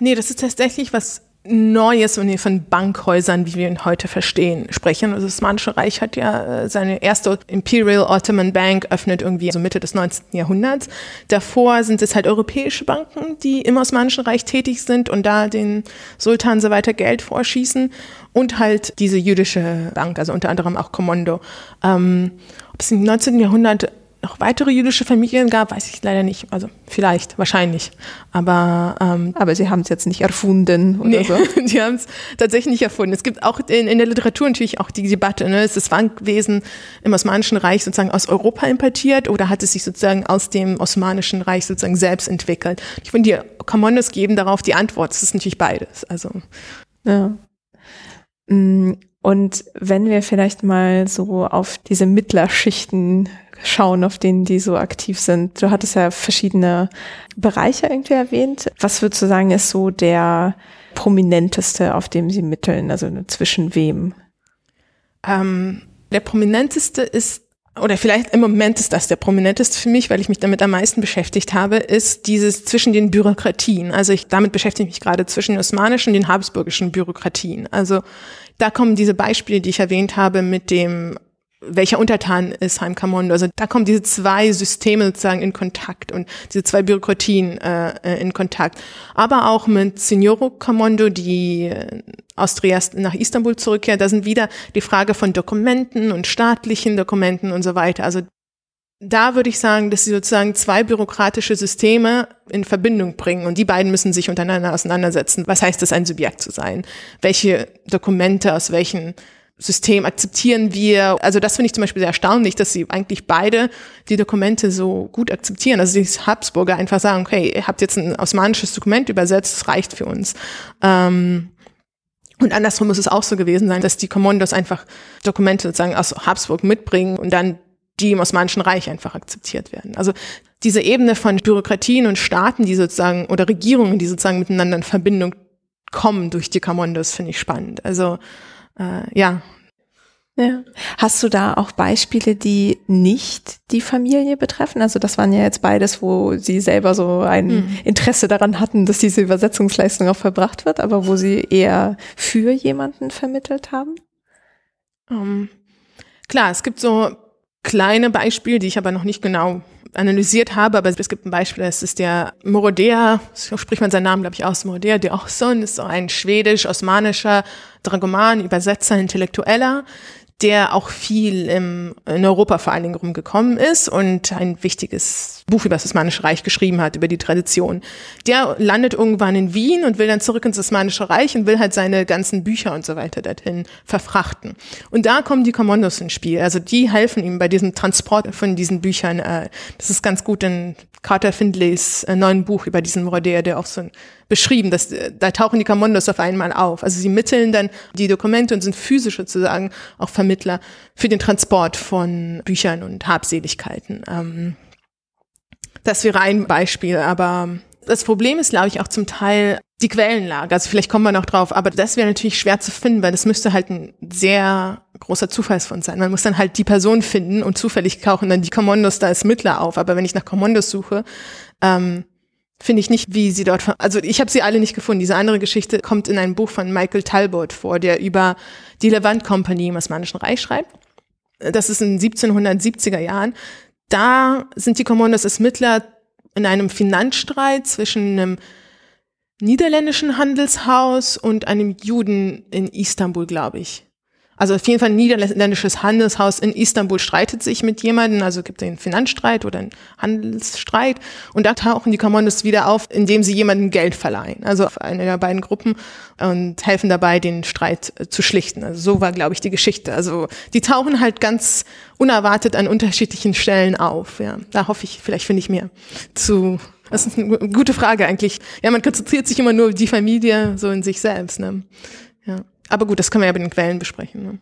Nee, das ist tatsächlich was Neues und von Bankhäusern, wie wir ihn heute verstehen, sprechen. Also das Osmanische Reich hat ja äh, seine erste Imperial Ottoman Bank öffnet irgendwie so Mitte des 19. Jahrhunderts. Davor sind es halt europäische Banken, die im Osmanischen Reich tätig sind und da den Sultan so weiter Geld vorschießen und halt diese jüdische Bank, also unter anderem auch Kommando. Ähm, ob es im 19. Jahrhundert noch weitere jüdische Familien gab, weiß ich leider nicht. Also vielleicht, wahrscheinlich. Aber, ähm, aber sie haben es jetzt nicht erfunden oder nee, so. sie haben es tatsächlich nicht erfunden. Es gibt auch in, in der Literatur natürlich auch die Debatte, ne? ist das Bankwesen im Osmanischen Reich sozusagen aus Europa importiert oder hat es sich sozusagen aus dem Osmanischen Reich sozusagen selbst entwickelt? Ich finde, die Kommandos geben darauf die Antwort. Es ist natürlich beides. Also. Ja. Mm, und wenn wir vielleicht mal so auf diese Mittlerschichten schauen, auf denen die so aktiv sind. Du hattest ja verschiedene Bereiche irgendwie erwähnt. Was würdest du sagen, ist so der prominenteste, auf dem sie mitteln, also zwischen wem? Ähm, der prominenteste ist oder vielleicht im Moment ist das der prominenteste für mich, weil ich mich damit am meisten beschäftigt habe, ist dieses zwischen den Bürokratien. Also ich, damit beschäftige ich mich gerade zwischen den osmanischen und den habsburgischen Bürokratien. Also da kommen diese Beispiele, die ich erwähnt habe, mit dem welcher Untertan ist Heim Kamondo. Also da kommen diese zwei Systeme sozusagen in Kontakt und diese zwei Bürokratien äh, äh in Kontakt. Aber auch mit Signoro Kamondo, die äh, aus Triest nach Istanbul zurückkehrt. Da sind wieder die Frage von Dokumenten und staatlichen Dokumenten und so weiter. Also da würde ich sagen, dass sie sozusagen zwei bürokratische Systeme in Verbindung bringen und die beiden müssen sich untereinander auseinandersetzen. Was heißt es, ein Subjekt zu sein? Welche Dokumente aus welchen System akzeptieren wir. Also das finde ich zum Beispiel sehr erstaunlich, dass sie eigentlich beide die Dokumente so gut akzeptieren. Also die Habsburger einfach sagen, okay, ihr habt jetzt ein osmanisches Dokument übersetzt, das reicht für uns. Ähm, und andersrum muss es auch so gewesen sein, dass die Kommandos einfach Dokumente sozusagen aus Habsburg mitbringen und dann die im Osmanischen Reich einfach akzeptiert werden. Also diese Ebene von Bürokratien und Staaten, die sozusagen, oder Regierungen, die sozusagen miteinander in Verbindung kommen durch die Kommandos, finde ich spannend. Also äh, ja. Ja. Hast du da auch Beispiele, die nicht die Familie betreffen? Also das waren ja jetzt beides, wo sie selber so ein mhm. Interesse daran hatten, dass diese Übersetzungsleistung auch verbracht wird, aber wo sie eher für jemanden vermittelt haben? Um, ähm, klar, es gibt so kleine Beispiele, die ich aber noch nicht genau analysiert habe, aber es gibt ein Beispiel, das ist der Morodea, so spricht man seinen Namen, glaube ich, aus, Morodea de Orson, ist so ein schwedisch-osmanischer Dragoman, Übersetzer, Intellektueller, der auch viel im, in Europa vor allen Dingen rumgekommen ist und ein wichtiges Buch über das Osmanische Reich geschrieben hat, über die Tradition. Der landet irgendwann in Wien und will dann zurück ins Osmanische Reich und will halt seine ganzen Bücher und so weiter dorthin verfrachten. Und da kommen die Kommandos ins Spiel. Also die helfen ihm bei diesem Transport von diesen Büchern. Äh, das ist ganz gut in Carter Findlays äh, neuen Buch über diesen Moradea, der auch so beschrieben, dass äh, da tauchen die Kommandos auf einmal auf. Also sie mitteln dann die Dokumente und sind physisch sozusagen auch Vermittler für den Transport von Büchern und Habseligkeiten. Ähm, Das wäre ein Beispiel, aber das Problem ist, glaube ich, auch zum Teil die Quellenlage. Also vielleicht kommen wir noch drauf, aber das wäre natürlich schwer zu finden, weil das müsste halt ein sehr großer Zufallsfund sein. Man muss dann halt die Person finden und zufällig tauchen dann die Kommandos da als Mittler auf. Aber wenn ich nach Kommandos suche, ähm, finde ich nicht, wie sie dort, also ich habe sie alle nicht gefunden. Diese andere Geschichte kommt in einem Buch von Michael Talbot vor, der über die Levant Company im Osmanischen Reich schreibt. Das ist in 1770er Jahren. Da sind die Kommandos als Mittler in einem Finanzstreit zwischen einem niederländischen Handelshaus und einem Juden in Istanbul, glaube ich. Also auf jeden Fall ein niederländisches Handelshaus in Istanbul streitet sich mit jemandem, also gibt es einen Finanzstreit oder einen Handelsstreit und da tauchen die Kommandos wieder auf, indem sie jemandem Geld verleihen, also auf eine der beiden Gruppen und helfen dabei, den Streit äh, zu schlichten. Also so war, glaube ich, die Geschichte. Also die tauchen halt ganz unerwartet an unterschiedlichen Stellen auf. Ja, da hoffe ich, vielleicht finde ich mehr zu das ist eine gute Frage eigentlich. Ja, man konzentriert sich immer nur auf die Familie, so in sich selbst. Ne? Ja. Aber gut, das können wir ja bei den Quellen besprechen. Ne?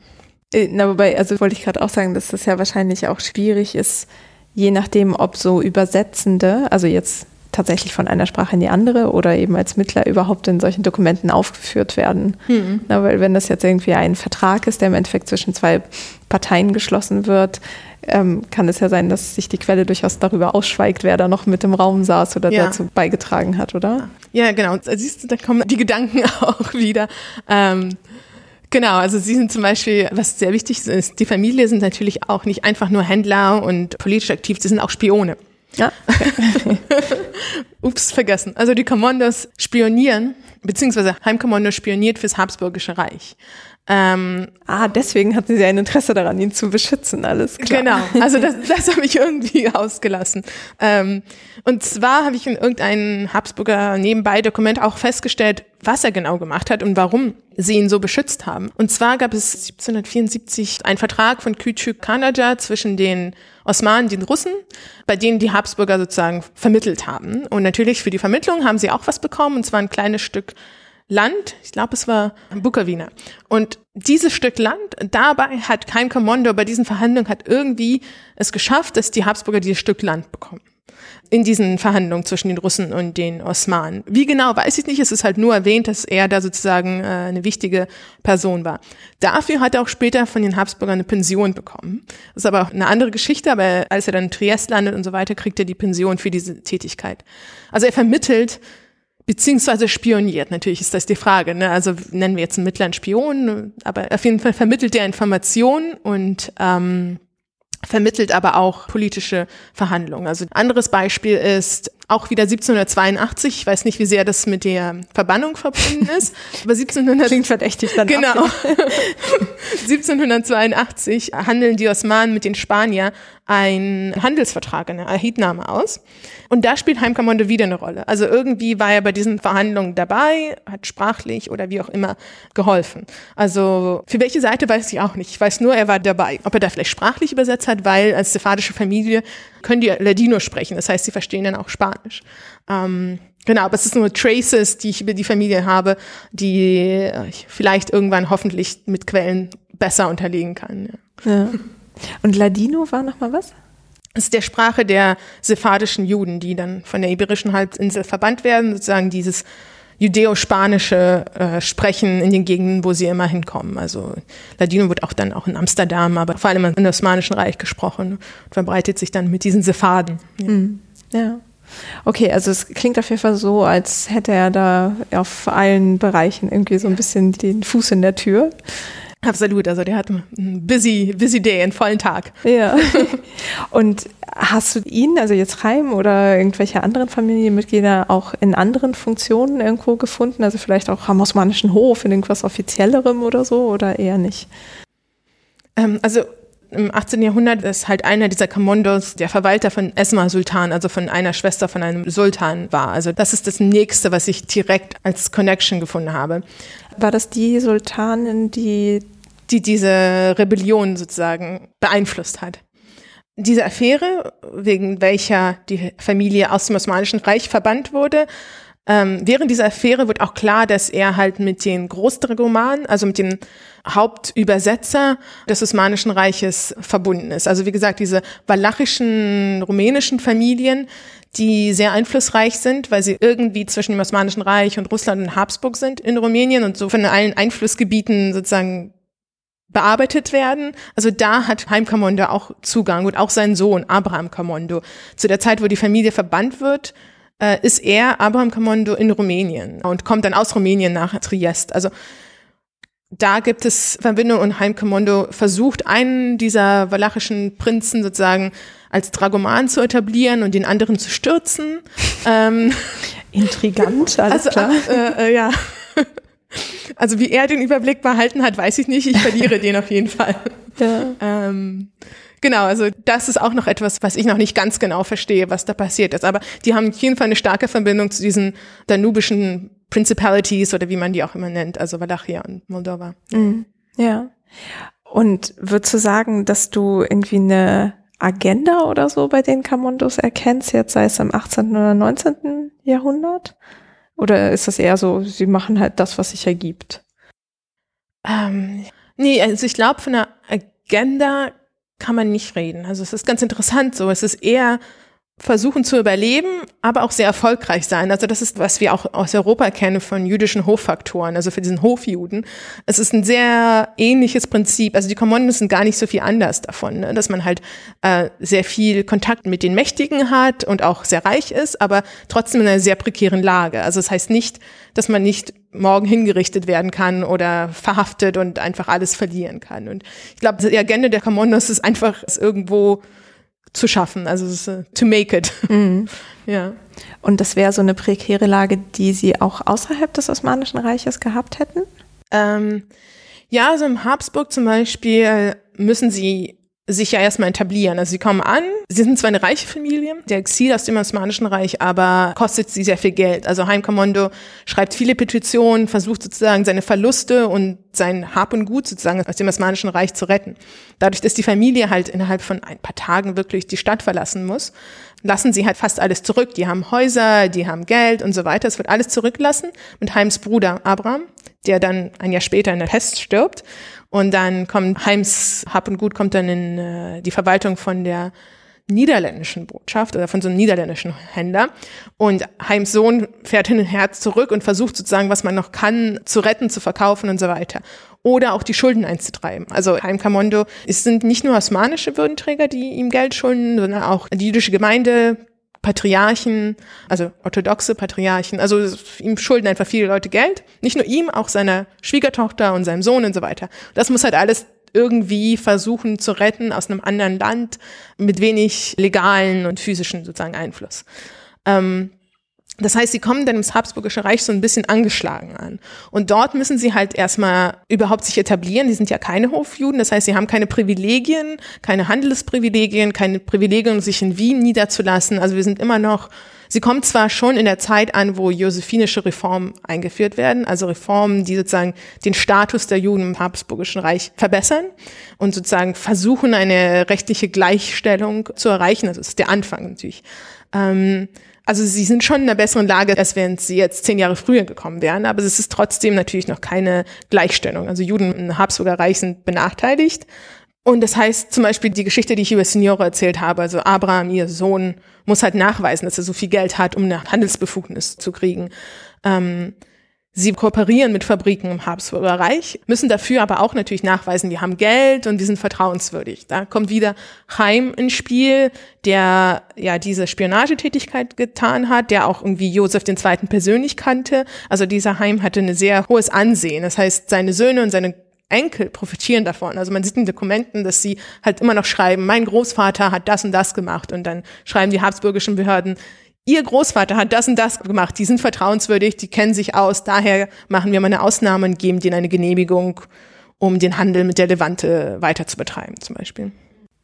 Äh, na, wobei, also wollte ich gerade auch sagen, dass das ja wahrscheinlich auch schwierig ist, je nachdem, ob so Übersetzende, also jetzt tatsächlich von einer Sprache in die andere oder eben als Mittler überhaupt in solchen Dokumenten aufgeführt werden. Hm. Na, weil wenn das jetzt irgendwie ein Vertrag ist, der im Endeffekt zwischen zwei Parteien geschlossen wird, ähm, kann es ja sein, dass sich die Quelle durchaus darüber ausschweigt, wer da noch mit im Raum saß oder ja. dazu beigetragen hat, oder? Ja, genau. Siehst du, da kommen die Gedanken auch wieder. Ähm, Genau, also sie sind zum Beispiel, was sehr wichtig ist, die Familie sind natürlich auch nicht einfach nur Händler und politisch aktiv, sie sind auch Spione. Ja. Ups, vergessen. Also die Kommandos spionieren, beziehungsweise Heimkommando spioniert fürs Habsburgische Reich. Ähm, ah, deswegen hatten sie ein Interesse daran, ihn zu beschützen, alles klar. Genau, also das, das habe ich irgendwie ausgelassen. Ähm, und zwar habe ich in irgendeinem Habsburger Nebenbei-Dokument auch festgestellt, was er genau gemacht hat und warum sie ihn so beschützt haben. Und zwar gab es 1774 einen Vertrag von Küçük Kanaja zwischen den Osmanen, den Russen, bei denen die Habsburger sozusagen vermittelt haben. Und natürlich für die Vermittlung haben sie auch was bekommen, und zwar ein kleines Stück Land, ich glaube, es war Bukawina. Und dieses Stück Land, dabei hat kein Kommando bei diesen Verhandlungen hat irgendwie es geschafft, dass die Habsburger dieses Stück Land bekommen. In diesen Verhandlungen zwischen den Russen und den Osmanen. Wie genau, weiß ich nicht. Es ist halt nur erwähnt, dass er da sozusagen äh, eine wichtige Person war. Dafür hat er auch später von den Habsburgern eine Pension bekommen. Das ist aber auch eine andere Geschichte, aber als er dann in Triest landet und so weiter, kriegt er die Pension für diese Tätigkeit. Also er vermittelt beziehungsweise spioniert. Natürlich ist das die Frage. Ne? Also nennen wir jetzt einen mittleren Spion, aber auf jeden Fall vermittelt er Informationen und ähm, vermittelt aber auch politische Verhandlungen. Also ein anderes Beispiel ist auch wieder 1782. Ich weiß nicht, wie sehr das mit der Verbannung verbunden ist. Aber 1700 klingt verdächtig dann. Genau. 1782 handeln die Osmanen mit den Spaniern einen Handelsvertrag, eine Erhietnahme aus. Und da spielt Heimkommando wieder eine Rolle. Also irgendwie war er bei diesen Verhandlungen dabei, hat sprachlich oder wie auch immer geholfen. Also für welche Seite weiß ich auch nicht. Ich weiß nur, er war dabei. Ob er da vielleicht sprachlich übersetzt hat, weil als sephardische Familie können die Ladino sprechen. Das heißt, sie verstehen dann auch Spanisch. Ähm, Genau, aber es ist nur Traces, die ich über die Familie habe, die ich vielleicht irgendwann hoffentlich mit Quellen besser unterlegen kann. Ja. ja. Und Ladino war nochmal was? Das ist der Sprache der sephardischen Juden, die dann von der iberischen Halbinsel verbannt werden, sozusagen dieses judäo-spanische äh, Sprechen in den Gegenden, wo sie immer hinkommen. Also Ladino wird auch dann auch in Amsterdam, aber vor allem im Osmanischen Reich gesprochen und verbreitet sich dann mit diesen Sephaden. Ja. Mhm. ja. Okay, also es klingt auf jeden Fall so, als hätte er da auf allen Bereichen irgendwie so ein bisschen den Fuß in der Tür. Absolut, also der hat einen busy, busy day, einen vollen Tag. Ja. Und hast du ihn, also jetzt Chaim oder irgendwelche anderen Familienmitglieder auch in anderen Funktionen irgendwo gefunden? Also vielleicht auch am Osmanischen Hof in irgendwas Offiziellerem oder so oder eher nicht? Ähm, also im 18. Jahrhundert ist halt einer dieser Kommandos der Verwalter von Esma Sultan, also von einer Schwester von einem Sultan war. Also das ist das nächste, was ich direkt als Connection gefunden habe. War das die Sultanin, die die diese Rebellion sozusagen beeinflusst hat. Diese Affäre, wegen welcher die Familie aus dem Osmanischen Reich verbannt wurde, Ähm, während dieser Affäre wird auch klar, dass er halt mit den Großdragomanen, also mit dem Hauptübersetzer des Osmanischen Reiches verbunden ist. Also wie gesagt, diese walachischen, rumänischen Familien, die sehr einflussreich sind, weil sie irgendwie zwischen dem Osmanischen Reich und Russland und Habsburg sind in Rumänien und so von allen Einflussgebieten sozusagen bearbeitet werden. Also da hat Haim Kamondo auch Zugang und auch sein Sohn Abraham Kamondo. Zu der Zeit, wo die Familie verbannt wird, äh, ist er, Abraham Kamondo, in Rumänien und kommt dann aus Rumänien nach Triest. Also da gibt es Verbindungen und Haim Kamondo versucht, einen dieser walachischen Prinzen sozusagen als Dragoman zu etablieren und den anderen zu stürzen. ähm, Intrigant, alles also, klar. Äh, äh, ja. Also wie er den Überblick behalten hat, weiß ich nicht. Ich verliere den auf jeden Fall. Ja. Ähm, genau, also das ist auch noch etwas, was ich noch nicht ganz genau verstehe, was da passiert ist. Aber die haben auf jeden Fall eine starke Verbindung zu diesen danubischen Principalities oder wie man die auch immer nennt, also Walachia und Moldova. Mhm. Ja. Und würdest du sagen, dass du irgendwie eine Agenda oder so bei den Kamundos erkennst, jetzt sei es im 18. oder 19. Jahrhundert? Oder ist das eher so, sie machen halt das, was sich ergibt? Ähm, nee, also ich glaube, von einer Agenda kann man nicht reden. Also es ist ganz interessant so. Es ist eher versuchen zu überleben, aber auch sehr erfolgreich sein. Also das ist, was wir auch aus Europa kennen von jüdischen Hoffaktoren, also für diesen Hofjuden. Es ist ein sehr ähnliches Prinzip. Also die Kommandos sind gar nicht so viel anders davon, ne? dass man halt äh, sehr viel Kontakt mit den Mächtigen hat und auch sehr reich ist, aber trotzdem in einer sehr prekären Lage. Also das heißt nicht, dass man nicht morgen hingerichtet werden kann oder verhaftet und einfach alles verlieren kann. Und ich glaube, die Agenda der Kommandos ist einfach ist irgendwo zu schaffen, also ist, uh, to make it. Mhm. ja. Und das wäre so eine prekäre Lage, die Sie auch außerhalb des Osmanischen Reiches gehabt hätten? Ähm, ja, also im Habsburg zum Beispiel müssen Sie sich ja erstmal etablieren. Also sie kommen an, sie sind zwar eine reiche Familie, der Exil aus dem Osmanischen Reich, aber kostet sie sehr viel Geld. Also Haim Kommando schreibt viele Petitionen, versucht sozusagen seine Verluste und sein Hab und Gut sozusagen aus dem Osmanischen Reich zu retten. Dadurch, dass die Familie halt innerhalb von ein paar Tagen wirklich die Stadt verlassen muss, lassen sie halt fast alles zurück. Die haben Häuser, die haben Geld und so weiter. Es wird alles zurücklassen. Und Heims Bruder Abraham, der dann ein Jahr später in der Pest stirbt, und dann kommt Heims Hab und Gut kommt dann in äh, die Verwaltung von der niederländischen Botschaft oder von so einem niederländischen Händler. Und Heims Sohn fährt hin und her zurück und versucht sozusagen, was man noch kann, zu retten, zu verkaufen und so weiter. Oder auch die Schulden einzutreiben. Also Heim Kamondo, es sind nicht nur osmanische Würdenträger, die ihm Geld schulden, sondern auch die jüdische Gemeinde, Patriarchen, also orthodoxe Patriarchen, also ihm schulden einfach viele Leute Geld. Nicht nur ihm, auch seiner Schwiegertochter und seinem Sohn und so weiter. Das muss halt alles irgendwie versuchen zu retten aus einem anderen Land mit wenig legalen und physischen sozusagen Einfluss. Ähm, das heißt, sie kommen dann ins Habsburgische Reich so ein bisschen angeschlagen an. Und dort müssen sie halt erstmal überhaupt sich etablieren. Die sind ja keine Hofjuden. Das heißt, sie haben keine Privilegien, keine Handelsprivilegien, keine Privilegien, sich in Wien niederzulassen. Also wir sind immer noch, sie kommen zwar schon in der Zeit an, wo josephinische Reformen eingeführt werden, also Reformen, die sozusagen den Status der Juden im Habsburgischen Reich verbessern und sozusagen versuchen, eine rechtliche Gleichstellung zu erreichen. Also das ist der Anfang natürlich. Ähm, also sie sind schon in einer besseren Lage, als wenn sie jetzt zehn Jahre früher gekommen wären. Aber es ist trotzdem natürlich noch keine Gleichstellung. Also Juden im Habsburger Reich sind benachteiligt. Und das heißt zum Beispiel die Geschichte, die ich über Signore erzählt habe, also Abraham, ihr Sohn, muss halt nachweisen, dass er so viel Geld hat, um eine Handelsbefugnis zu kriegen. Ähm, Sie kooperieren mit Fabriken im Habsburger Reich, müssen dafür aber auch natürlich nachweisen, wir haben Geld und wir sind vertrauenswürdig. Da kommt wieder Chaim ins Spiel, der ja diese Spionagetätigkeit getan hat, der auch irgendwie Josef II. persönlich kannte. Also dieser Chaim hatte ein sehr hohes Ansehen. Das heißt, seine Söhne und seine Enkel profitieren davon. Also man sieht in Dokumenten, dass sie halt immer noch schreiben, mein Großvater hat das und das gemacht und dann schreiben die habsburgischen Behörden, Ihr Großvater hat das und das gemacht, die sind vertrauenswürdig, die kennen sich aus, daher machen wir mal eine Ausnahme und geben denen eine Genehmigung, um den Handel mit der Levante weiter zu betreiben, zum Beispiel.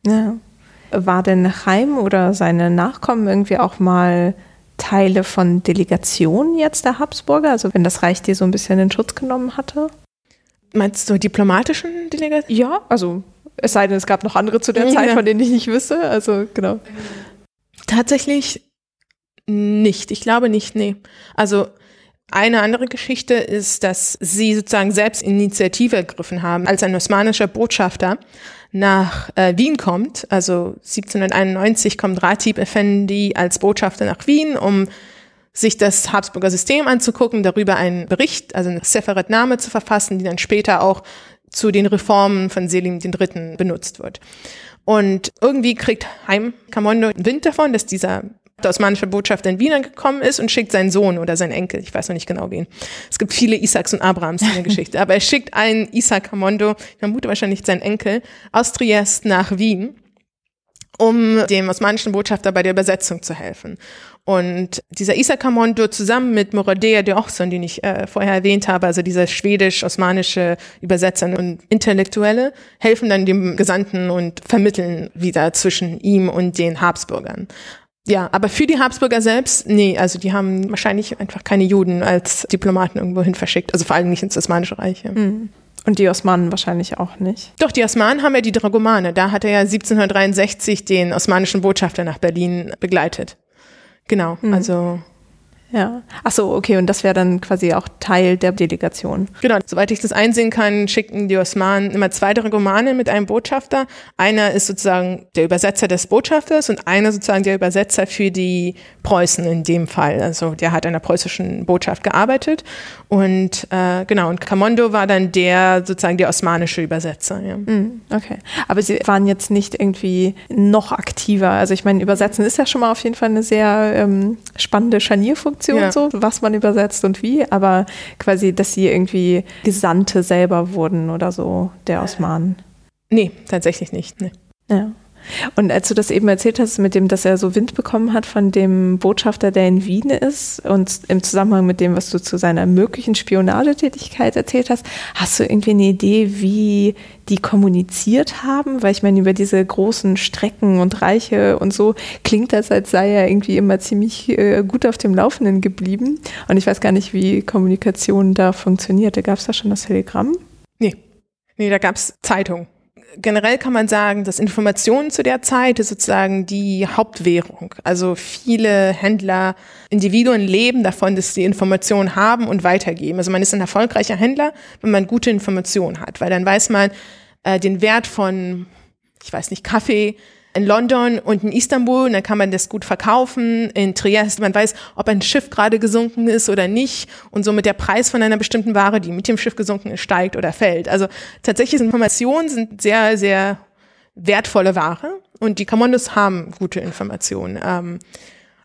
Ja. War denn Chaim oder seine Nachkommen irgendwie auch mal Teile von Delegationen jetzt der Habsburger, also wenn das Reich die so ein bisschen in Schutz genommen hatte? Meinst du diplomatischen Delegationen? Ja, also es sei denn, es gab noch andere zu der ja. Zeit, von denen ich nicht wüsste. Also genau. Tatsächlich Nicht, ich glaube nicht, nee. Also eine andere Geschichte ist, dass sie sozusagen selbst Initiative ergriffen haben, als ein osmanischer Botschafter nach äh, Wien kommt. Also 1791 kommt Ratib Effendi als Botschafter nach Wien, um sich das Habsburger System anzugucken, darüber einen Bericht, also eine Seferetname zu verfassen, die dann später auch zu den Reformen von Selim III. benutzt wird. Und irgendwie kriegt Heim Kamondo Wind davon, dass dieser der osmanische Botschafter in Wien angekommen ist und schickt seinen Sohn oder seinen Enkel, ich weiß noch nicht genau wen. Es gibt viele Isaacs und Abrahams in der Geschichte, aber er schickt einen Isaac Kamondo, ich vermute wahrscheinlich seinen Enkel, aus Triest nach Wien, um dem osmanischen Botschafter bei der Übersetzung zu helfen. Und dieser Isakamondo zusammen mit Moradea de Ochson, den ich äh, vorher erwähnt habe, also dieser schwedisch-osmanische Übersetzer und Intellektuelle, helfen dann dem Gesandten und vermitteln wieder zwischen ihm und den Habsburgern. Ja, aber für die Habsburger selbst, nee, also die haben wahrscheinlich einfach keine Juden als Diplomaten irgendwo hin verschickt, also vor allem nicht ins Osmanische Reich. Ja. Mhm. Und die Osmanen wahrscheinlich auch nicht. Doch, die Osmanen haben ja die Dragomane. Da hat er ja 1763 den osmanischen Botschafter nach Berlin begleitet. Genau, mhm. also ja. Ach so, okay, und das wäre dann quasi auch Teil der Delegation. Genau, soweit ich das einsehen kann, schicken die Osmanen immer zwei Dragomane mit einem Botschafter. Einer ist sozusagen der Übersetzer des Botschafters und einer sozusagen der Übersetzer für die Preußen in dem Fall. Also der hat an der preußischen Botschaft gearbeitet und äh, genau, und Kamondo war dann der sozusagen der osmanische Übersetzer. Ja. Mhm, okay, aber sie waren jetzt nicht irgendwie noch aktiver. Also ich meine, Übersetzen ist ja schon mal auf jeden Fall eine sehr ähm, spannende Scharnierfunktion Produktion ja. so, was man übersetzt und wie, aber quasi, dass sie irgendwie Gesandte selber wurden oder so, der Osmanen. Nee, tatsächlich nicht. Nee. Ja. Und als du das eben erzählt hast, mit dem, dass er so Wind bekommen hat von dem Botschafter, der in Wien ist, und im Zusammenhang mit dem, was du zu seiner möglichen Spionagetätigkeit erzählt hast, hast du irgendwie eine Idee, wie die kommuniziert haben? Weil ich meine, über diese großen Strecken und Reiche und so klingt das, als sei er irgendwie immer ziemlich äh, gut auf dem Laufenden geblieben. Und ich weiß gar nicht, wie Kommunikation da funktionierte. Gab es da schon das Telegramm? Nee. Nee, da gab es Zeitung generell kann man sagen, dass Informationen zu der Zeit ist sozusagen die Hauptwährung. Also viele Händler, Individuen leben davon, dass sie Informationen haben und weitergeben. Also man ist ein erfolgreicher Händler, wenn man gute Informationen hat, weil dann weiß man äh, den Wert von, ich weiß nicht, Kaffee, in London und in Istanbul, dann kann man das gut verkaufen. In Triest, man weiß, ob ein Schiff gerade gesunken ist oder nicht und somit der Preis von einer bestimmten Ware, die mit dem Schiff gesunken ist, steigt oder fällt. Also tatsächlich Informationen sind sehr, sehr wertvolle Ware und die Commandos haben gute Informationen. Ähm,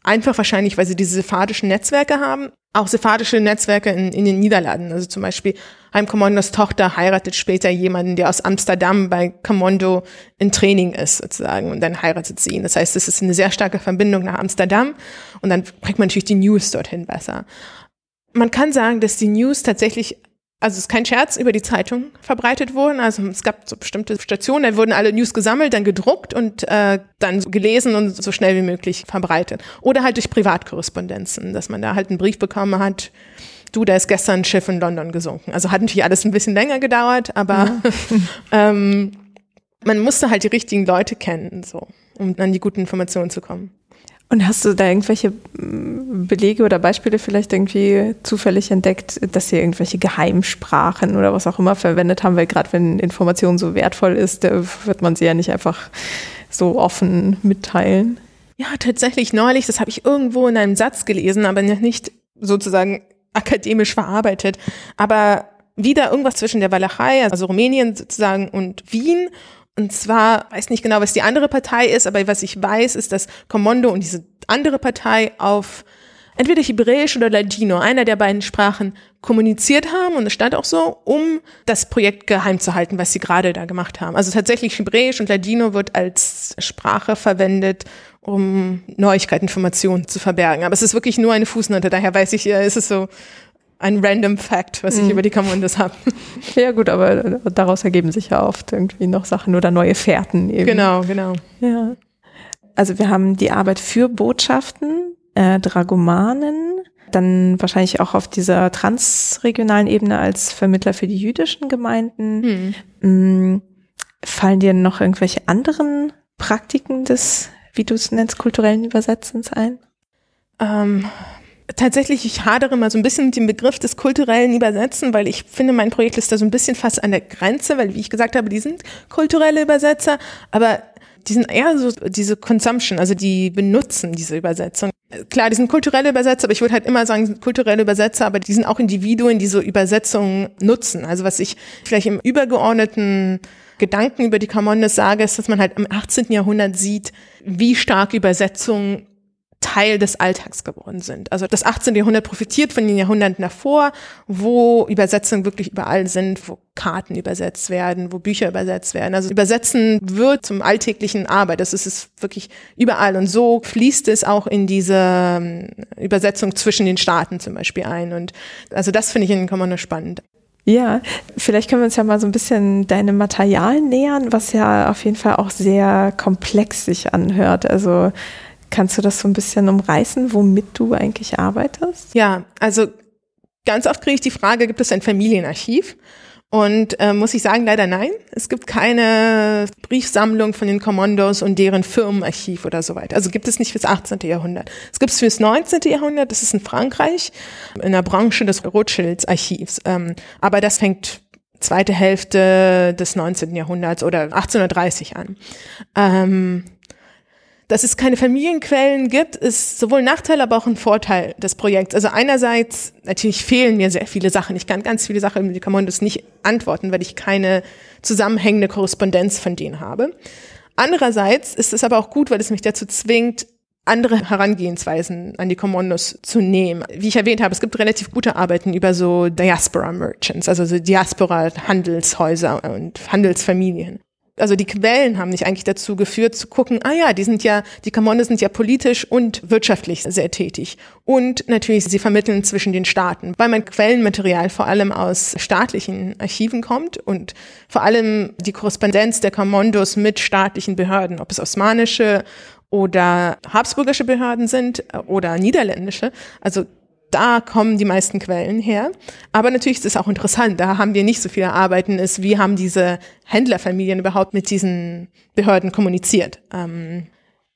einfach wahrscheinlich, weil sie diese sephardischen Netzwerke haben auch sephardische Netzwerke in, in den Niederlanden. Also zum Beispiel Heimkommandos Tochter heiratet später jemanden, der aus Amsterdam bei Kommando in Training ist sozusagen und dann heiratet sie ihn. Das heißt, es ist eine sehr starke Verbindung nach Amsterdam und dann kriegt man natürlich die News dorthin besser. Man kann sagen, dass die News tatsächlich also es ist kein Scherz, über die Zeitung verbreitet wurden. Also es gab so bestimmte Stationen, da wurden alle News gesammelt, dann gedruckt und äh, dann gelesen und so schnell wie möglich verbreitet. Oder halt durch Privatkorrespondenzen, dass man da halt einen Brief bekommen hat, du, da ist gestern ein Schiff in London gesunken. Also hat natürlich alles ein bisschen länger gedauert, aber ja. ähm, man musste halt die richtigen Leute kennen, so, um an die guten Informationen zu kommen. Und hast du da irgendwelche mm, Belege oder Beispiele vielleicht irgendwie zufällig entdeckt, dass sie irgendwelche Geheimsprachen oder was auch immer verwendet haben? Weil gerade wenn Information so wertvoll ist, wird man sie ja nicht einfach so offen mitteilen. Ja, tatsächlich neulich, das habe ich irgendwo in einem Satz gelesen, aber nicht sozusagen akademisch verarbeitet. Aber wieder irgendwas zwischen der Walachei, also Rumänien sozusagen und Wien und zwar, weiß nicht genau, was die andere Partei ist, aber was ich weiß, ist, dass Komondo und diese andere Partei auf entweder Hebräisch oder Ladino, einer der beiden Sprachen, kommuniziert haben, und es stand auch so, um das Projekt geheim zu halten, was sie gerade da gemacht haben. Also tatsächlich Hebräisch und Ladino wird als Sprache verwendet, um Neuigkeiten, Informationen zu verbergen. Aber es ist wirklich nur eine Fußnote, daher weiß ich, ja, ist es so ein random Fact, was ich mhm. über die Commandos habe. Ja gut, aber daraus ergeben sich ja oft irgendwie noch Sachen oder neue Fährten eben. Genau, genau. Ja. Also wir haben die Arbeit für Botschaften, äh, Dragomanen, dann wahrscheinlich auch auf dieser transregionalen Ebene als Vermittler für die jüdischen Gemeinden. Mhm. Fallen dir noch irgendwelche anderen Praktiken des, wie du es nennst, kulturellen Übersetzens ein? Ähm, tatsächlich, ich hadere mal so ein bisschen mit dem Begriff des kulturellen Übersetzen, weil ich finde, mein Projekt ist da so ein bisschen fast an der Grenze, weil, wie ich gesagt habe, die sind kulturelle Übersetzer, aber die sind eher so diese Consumption, also die benutzen diese Übersetzung. Klar, die sind kulturelle Übersetzer, aber ich würde halt immer sagen, kulturelle Übersetzer, aber die sind auch Individuen, die so Übersetzungen nutzen. Also was ich vielleicht im übergeordneten Gedanken über die Carmondes sage, ist, dass man halt im 18. Jahrhundert sieht, wie stark Übersetzungen Teil des Alltags geworden sind. Also das 18. Jahrhundert profitiert von den Jahrhunderten davor, wo Übersetzungen wirklich überall sind, wo Karten übersetzt werden, wo Bücher übersetzt werden. Also Übersetzen wird zum alltäglichen Arbeit. Das ist es wirklich überall. Und so fließt es auch in diese ähm, Übersetzung zwischen den Staaten zum Beispiel ein. Und also das finde ich in Kommando spannend. Ja, vielleicht können wir uns ja mal so ein bisschen deine Materialien nähern, was ja auf jeden Fall auch sehr komplex sich anhört. Also Kannst du das so ein bisschen umreißen, womit du eigentlich arbeitest? Ja, also ganz oft kriege ich die Frage, gibt es ein Familienarchiv? Und äh, muss ich sagen, leider nein. Es gibt keine Briefsammlung von den Kommandos und deren Firmenarchiv oder so weiter. Also gibt es nicht fürs 18. Jahrhundert. Es gibt es fürs 19. Jahrhundert, das ist in Frankreich, in der Branche des Rothschilds Archivs. Ähm, aber das fängt zweite Hälfte des 19. Jahrhunderts oder 1830 an. Ähm, dass es keine Familienquellen gibt, ist sowohl ein Nachteil, aber auch ein Vorteil des Projekts. Also einerseits, natürlich fehlen mir sehr viele Sachen. Ich kann ganz viele Sachen mit Commandos nicht antworten, weil ich keine zusammenhängende Korrespondenz von denen habe. Andererseits ist es aber auch gut, weil es mich dazu zwingt, andere Herangehensweisen an die Kommandos zu nehmen. Wie ich erwähnt habe, es gibt relativ gute Arbeiten über so Diaspora Merchants, also so Diaspora Handelshäuser und Handelsfamilien also die Quellen haben mich eigentlich dazu geführt zu gucken, ah ja, die sind ja, die Kamonde sind ja politisch und wirtschaftlich sehr tätig. Und natürlich, sie vermitteln zwischen den Staaten, weil mein Quellenmaterial vor allem aus staatlichen Archiven kommt und vor allem die Korrespondenz der Kommandos mit staatlichen Behörden, ob es osmanische oder habsburgische Behörden sind oder niederländische. Also da kommen die meisten Quellen her. Aber natürlich ist es auch interessant, da haben wir nicht so viele Arbeiten, ist, wie haben diese Händlerfamilien überhaupt mit diesen Behörden kommuniziert. Ähm,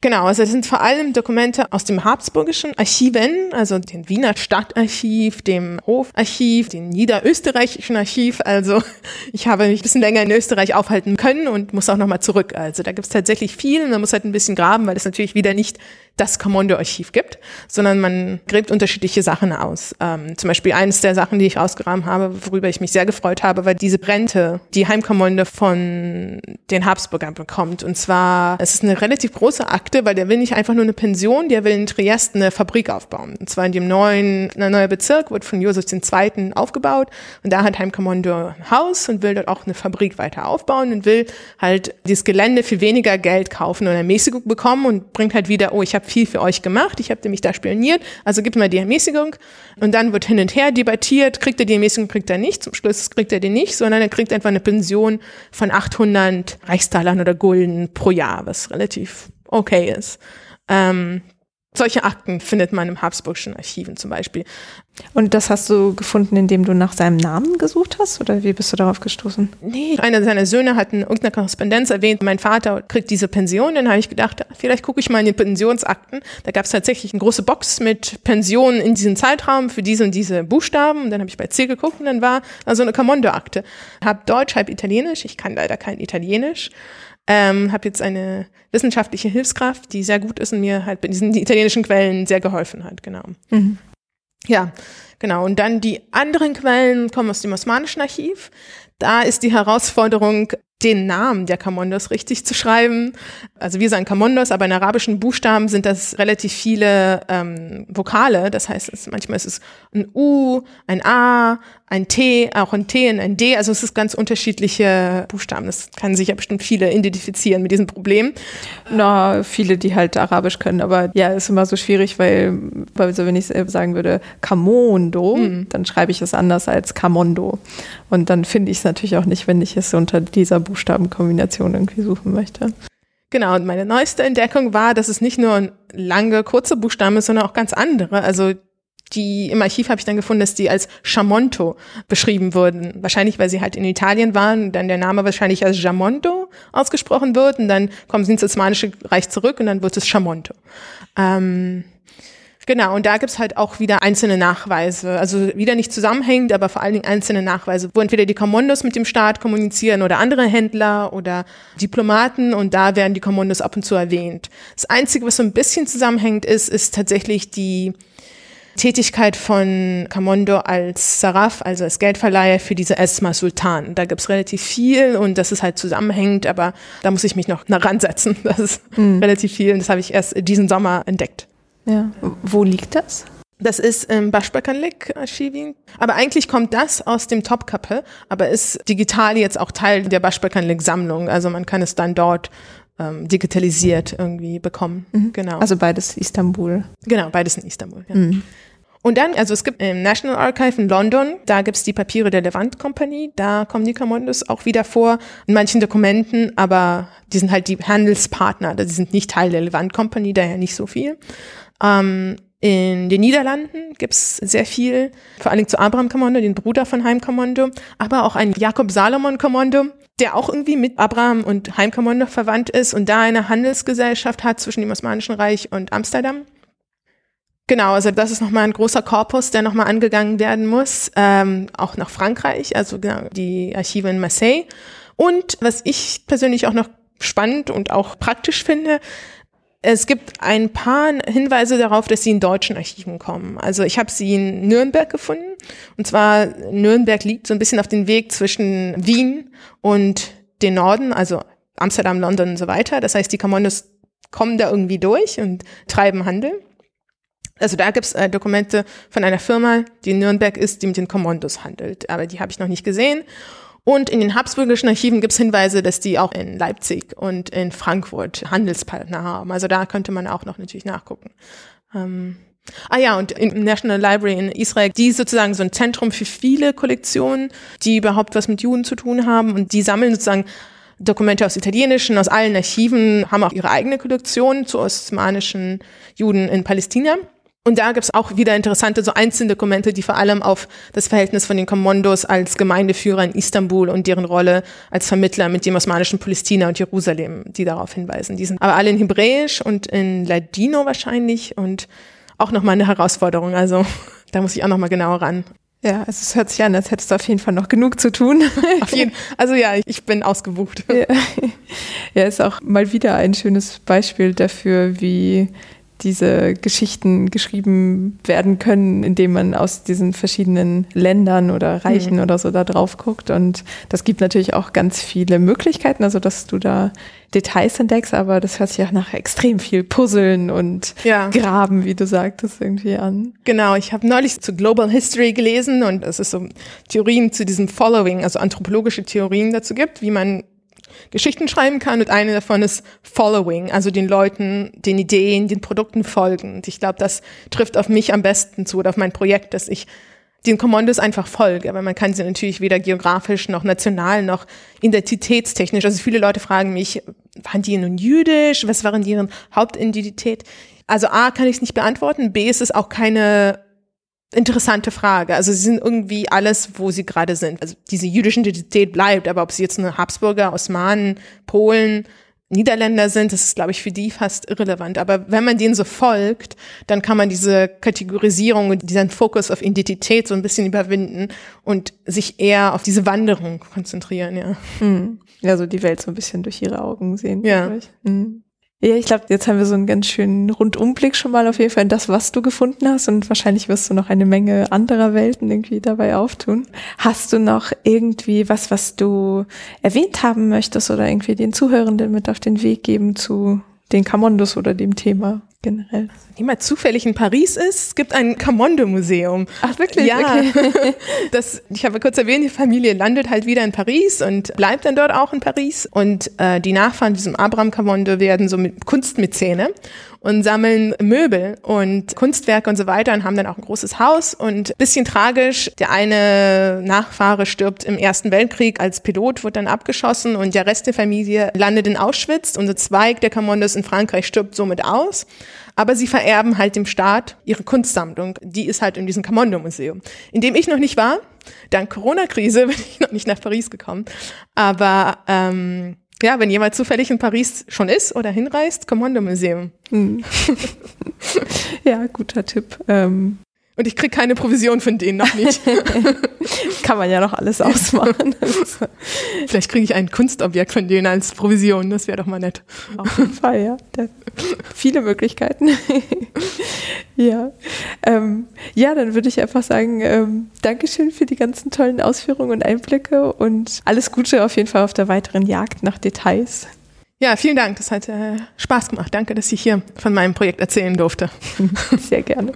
Genau, also das sind vor allem Dokumente aus dem Habsburgischen Archiven, also dem Wiener Stadtarchiv, dem Hofarchiv, dem Niederösterreichischen Archiv. Also ich habe mich ein bisschen länger in Österreich aufhalten können und muss auch nochmal zurück. Also da gibt es tatsächlich viel, man muss halt ein bisschen graben, weil es natürlich wieder nicht das Kommando-Archiv gibt, sondern man gräbt unterschiedliche Sachen aus. Ähm, zum Beispiel eines der Sachen, die ich ausgegraben habe, worüber ich mich sehr gefreut habe, war diese Rente, die Heimkommande von den Habsburgern bekommt. Und zwar, es ist eine relativ große Akte, weil der will nicht einfach nur eine Pension, der will in Triest eine Fabrik aufbauen. Und zwar in dem neuen, ein neuer Bezirk wird von Josef II. aufgebaut und da hat Heimkommando ein Haus und will dort auch eine Fabrik weiter aufbauen und will halt dieses Gelände für weniger Geld kaufen und Ermäßigung bekommen und bringt halt wieder, oh, ich habe viel für euch gemacht, ich habe mich da spioniert, also gibt mal die Ermäßigung. Und dann wird hin und her debattiert, kriegt er die Ermäßigung, kriegt er nicht. Zum Schluss kriegt er die nicht, sondern er kriegt einfach eine Pension von 800 Reichstalern oder Gulden pro Jahr, was relativ okay ist. Ähm, solche Akten findet man im Habsburgischen Archiven zum Beispiel. Und das hast du gefunden, indem du nach seinem Namen gesucht hast? Oder wie bist du darauf gestoßen? Nee, einer seiner Söhne hat in irgendeiner Korrespondenz erwähnt, mein Vater kriegt diese Pension. Dann habe ich gedacht, vielleicht gucke ich mal in den Pensionsakten. Da gab es tatsächlich eine große Box mit Pensionen in diesem Zeitraum für diese und diese Buchstaben. Und dann habe ich bei C geguckt und dann war da so eine Camondo-Akte. Hab Deutsch, halb Italienisch. Ich kann leider kein Italienisch. Ähm, habe jetzt eine wissenschaftliche Hilfskraft, die sehr gut ist und mir halt bei diesen italienischen Quellen sehr geholfen hat, genau. Mhm. Ja, genau. Und dann die anderen Quellen kommen aus dem Osmanischen Archiv. Da ist die Herausforderung, den Namen der Kamondos richtig zu schreiben. Also wir sagen Kamondos, aber in arabischen Buchstaben sind das relativ viele ähm, Vokale. Das heißt, es, manchmal ist es ein U, ein A, ein T, auch ein T und ein D. Also es ist ganz unterschiedliche Buchstaben. Das kann sich ja bestimmt viele identifizieren mit diesem Problem. Na, viele, die halt Arabisch können. Aber ja, ist immer so schwierig, weil, weil so wenn ich sagen würde Kamondo, mhm. dann schreibe ich es anders als Kamondo. Und dann finde ich es natürlich auch nicht, wenn ich es unter dieser Buchstabenkombination irgendwie suchen möchte. Genau, und meine neueste Entdeckung war, dass es nicht nur lange, kurze Buchstaben ist, sondern auch ganz andere. Also die im Archiv habe ich dann gefunden, dass die als Chamonto beschrieben wurden. Wahrscheinlich, weil sie halt in Italien waren, dann der Name wahrscheinlich als Jamonto ausgesprochen wird und dann kommen sie ins Osmanische Reich zurück und dann wird es Chamonto. Ähm, Genau, und da gibt's halt auch wieder einzelne Nachweise. Also wieder nicht zusammenhängend, aber vor allen Dingen einzelne Nachweise, wo entweder die Kommandos mit dem Staat kommunizieren oder andere Händler oder Diplomaten und da werden die Kommandos ab und zu erwähnt. Das Einzige, was so ein bisschen zusammenhängt ist, ist tatsächlich die Tätigkeit von Kamondo als Saraf, also als Geldverleiher für diese Esma Sultan. Da gibt's relativ viel und das ist halt zusammenhängend, aber da muss ich mich noch ransetzen. Das ist mhm. relativ viel und das habe ich erst diesen Sommer entdeckt. Ja. Wo liegt das? Das ist im Başbakanlık Archiving. Aber eigentlich kommt das aus dem Topkappe, aber ist digital jetzt auch Teil der Başbakanlık Sammlung. Also man kann es dann dort ähm, digitalisiert irgendwie bekommen. Mhm. Genau. Also beides Istanbul. Genau, beides in Istanbul. Ja. Mhm. Und dann, also es gibt im National Archive in London, da gibt's die Papiere der Levant Company, da kommen die Commandos auch wieder vor, in manchen Dokumenten, aber die sind halt die Handelspartner, die sind nicht Teil der Levant Company, daher nicht so viel. Ähm, in den Niederlanden gibt's sehr viel, vor allen Dingen zu Abraham Kommando, den Bruder von Heim Kommando, aber auch ein Jakob Salomon Kommando, der auch irgendwie mit Abraham und Heim Kommando verwandt ist und da eine Handelsgesellschaft hat zwischen dem Osmanischen Reich und Amsterdam. Genau, also das ist nochmal ein großer Korpus, der nochmal angegangen werden muss, ähm, auch nach Frankreich, also genau, die Archive in Marseille. Und was ich persönlich auch noch spannend und auch praktisch finde, es gibt ein paar Hinweise darauf, dass sie in deutschen Archiven kommen. Also ich habe sie in Nürnberg gefunden. Und zwar Nürnberg liegt so ein bisschen auf dem Weg zwischen Wien und den Norden, also Amsterdam, London und so weiter. Das heißt, die Kommandos kommen da irgendwie durch und treiben Handel. Also da gibt's äh, Dokumente von einer Firma, die in Nürnberg ist, die mit den Kommandos handelt. Aber die habe ich noch nicht gesehen. Und in den habsburgischen Archiven gibt es Hinweise, dass die auch in Leipzig und in Frankfurt Handelspartner haben. Also da könnte man auch noch natürlich nachgucken. Ähm, ah ja, und im National Library in Israel, die ist sozusagen so ein Zentrum für viele Kollektionen, die überhaupt was mit Juden zu tun haben. Und die sammeln sozusagen Dokumente aus italienischen, aus allen Archiven, haben auch ihre eigene Kollektion zu osmanischen Juden in Palästina. Und da gibt es auch wieder interessante, so einzelne Dokumente, die vor allem auf das Verhältnis von den Kommandos als Gemeindeführer in Istanbul und deren Rolle als Vermittler mit dem osmanischen Palästina und Jerusalem, die darauf hinweisen. Die sind aber alle in Hebräisch und in Ladino wahrscheinlich und auch nochmal eine Herausforderung. Also da muss ich auch nochmal genauer ran. Ja, also es hört sich an, als hättest du auf jeden Fall noch genug zu tun. Auf jeden, also ja, ich bin ausgebucht. Ja. ja, ist auch mal wieder ein schönes Beispiel dafür, wie diese Geschichten geschrieben werden können, indem man aus diesen verschiedenen Ländern oder Reichen mhm. oder so da drauf guckt. Und das gibt natürlich auch ganz viele Möglichkeiten, also dass du da Details entdeckst, aber das hört sich auch nach extrem viel Puzzeln und ja. Graben, wie du sagtest, irgendwie an. Genau, ich habe neulich zu Global History gelesen und es ist so Theorien zu diesem Following, also anthropologische Theorien dazu gibt, wie man Geschichten schreiben kann und eine davon ist Following, also den Leuten, den Ideen, den Produkten folgen. Und ich glaube, das trifft auf mich am besten zu oder auf mein Projekt, dass ich den Kommandos einfach folge. Aber man kann sie natürlich weder geografisch noch national noch identitätstechnisch. Also viele Leute fragen mich, waren die nun jüdisch? Was waren deren Hauptidentität? Also A, kann ich es nicht beantworten. B, ist es auch keine interessante Frage. Also sie sind irgendwie alles, wo sie gerade sind. Also diese jüdische Identität bleibt, aber ob sie jetzt eine Habsburger, Osmanen, Polen, Niederländer sind, das ist, glaube ich, für die fast irrelevant. Aber wenn man denen so folgt, dann kann man diese Kategorisierung und diesen Fokus auf Identität so ein bisschen überwinden und sich eher auf diese Wanderung konzentrieren, ja. Hm. Ja, so die Welt so ein bisschen durch ihre Augen sehen. Ja. Hm. Ja, ich glaube, jetzt haben wir so einen ganz schönen Rundumblick schon mal auf jeden Fall in das, was du gefunden hast und wahrscheinlich wirst du noch eine Menge anderer Welten irgendwie dabei auftun. Hast du noch irgendwie was, was du erwähnt haben möchtest oder irgendwie den Zuhörenden mit auf den Weg geben zu den Kamondus oder dem Thema generell? Jemand zufällig in Paris ist, es gibt ein Camondo-Museum. Ach, wirklich? Ja. Okay. das, ich habe kurz erwähnt, die Familie landet halt wieder in Paris und bleibt dann dort auch in Paris. Und äh, die Nachfahren diesem Abraham Camondo werden so mit Kunstmäzene und sammeln Möbel und Kunstwerke und so weiter und haben dann auch ein großes Haus. Und bisschen tragisch, der eine Nachfahre stirbt im Ersten Weltkrieg als Pilot, wird dann abgeschossen und der Rest der Familie landet in Auschwitz. Unser Zweig der Camondos in Frankreich stirbt somit aus. Aber sie vererben halt dem Staat ihre Kunstsammlung. Die ist halt in diesem Camondo-Museum, in dem ich noch nicht war. Dank Corona-Krise bin ich noch nicht nach Paris gekommen. Aber ähm, ja, wenn jemand zufällig in Paris schon ist oder hinreist, Kommando Museum. Hm. ja, guter Tipp. Ähm, und ich kriege keine Provision von denen noch nicht. Kann man ja noch alles ausmachen. Vielleicht kriege ich ein Kunstobjekt von denen als Provision, das wäre doch mal nett. Auf jeden Fall, ja. Da, viele Möglichkeiten. ja. Ähm, ja, dann würde ich einfach sagen, ähm, Dankeschön für die ganzen tollen Ausführungen und Einblicke und alles Gute auf jeden Fall auf der weiteren Jagd nach Details. Ja, vielen Dank. Das hat äh, Spaß gemacht. Danke, dass ich hier von meinem Projekt erzählen durfte. Sehr gerne.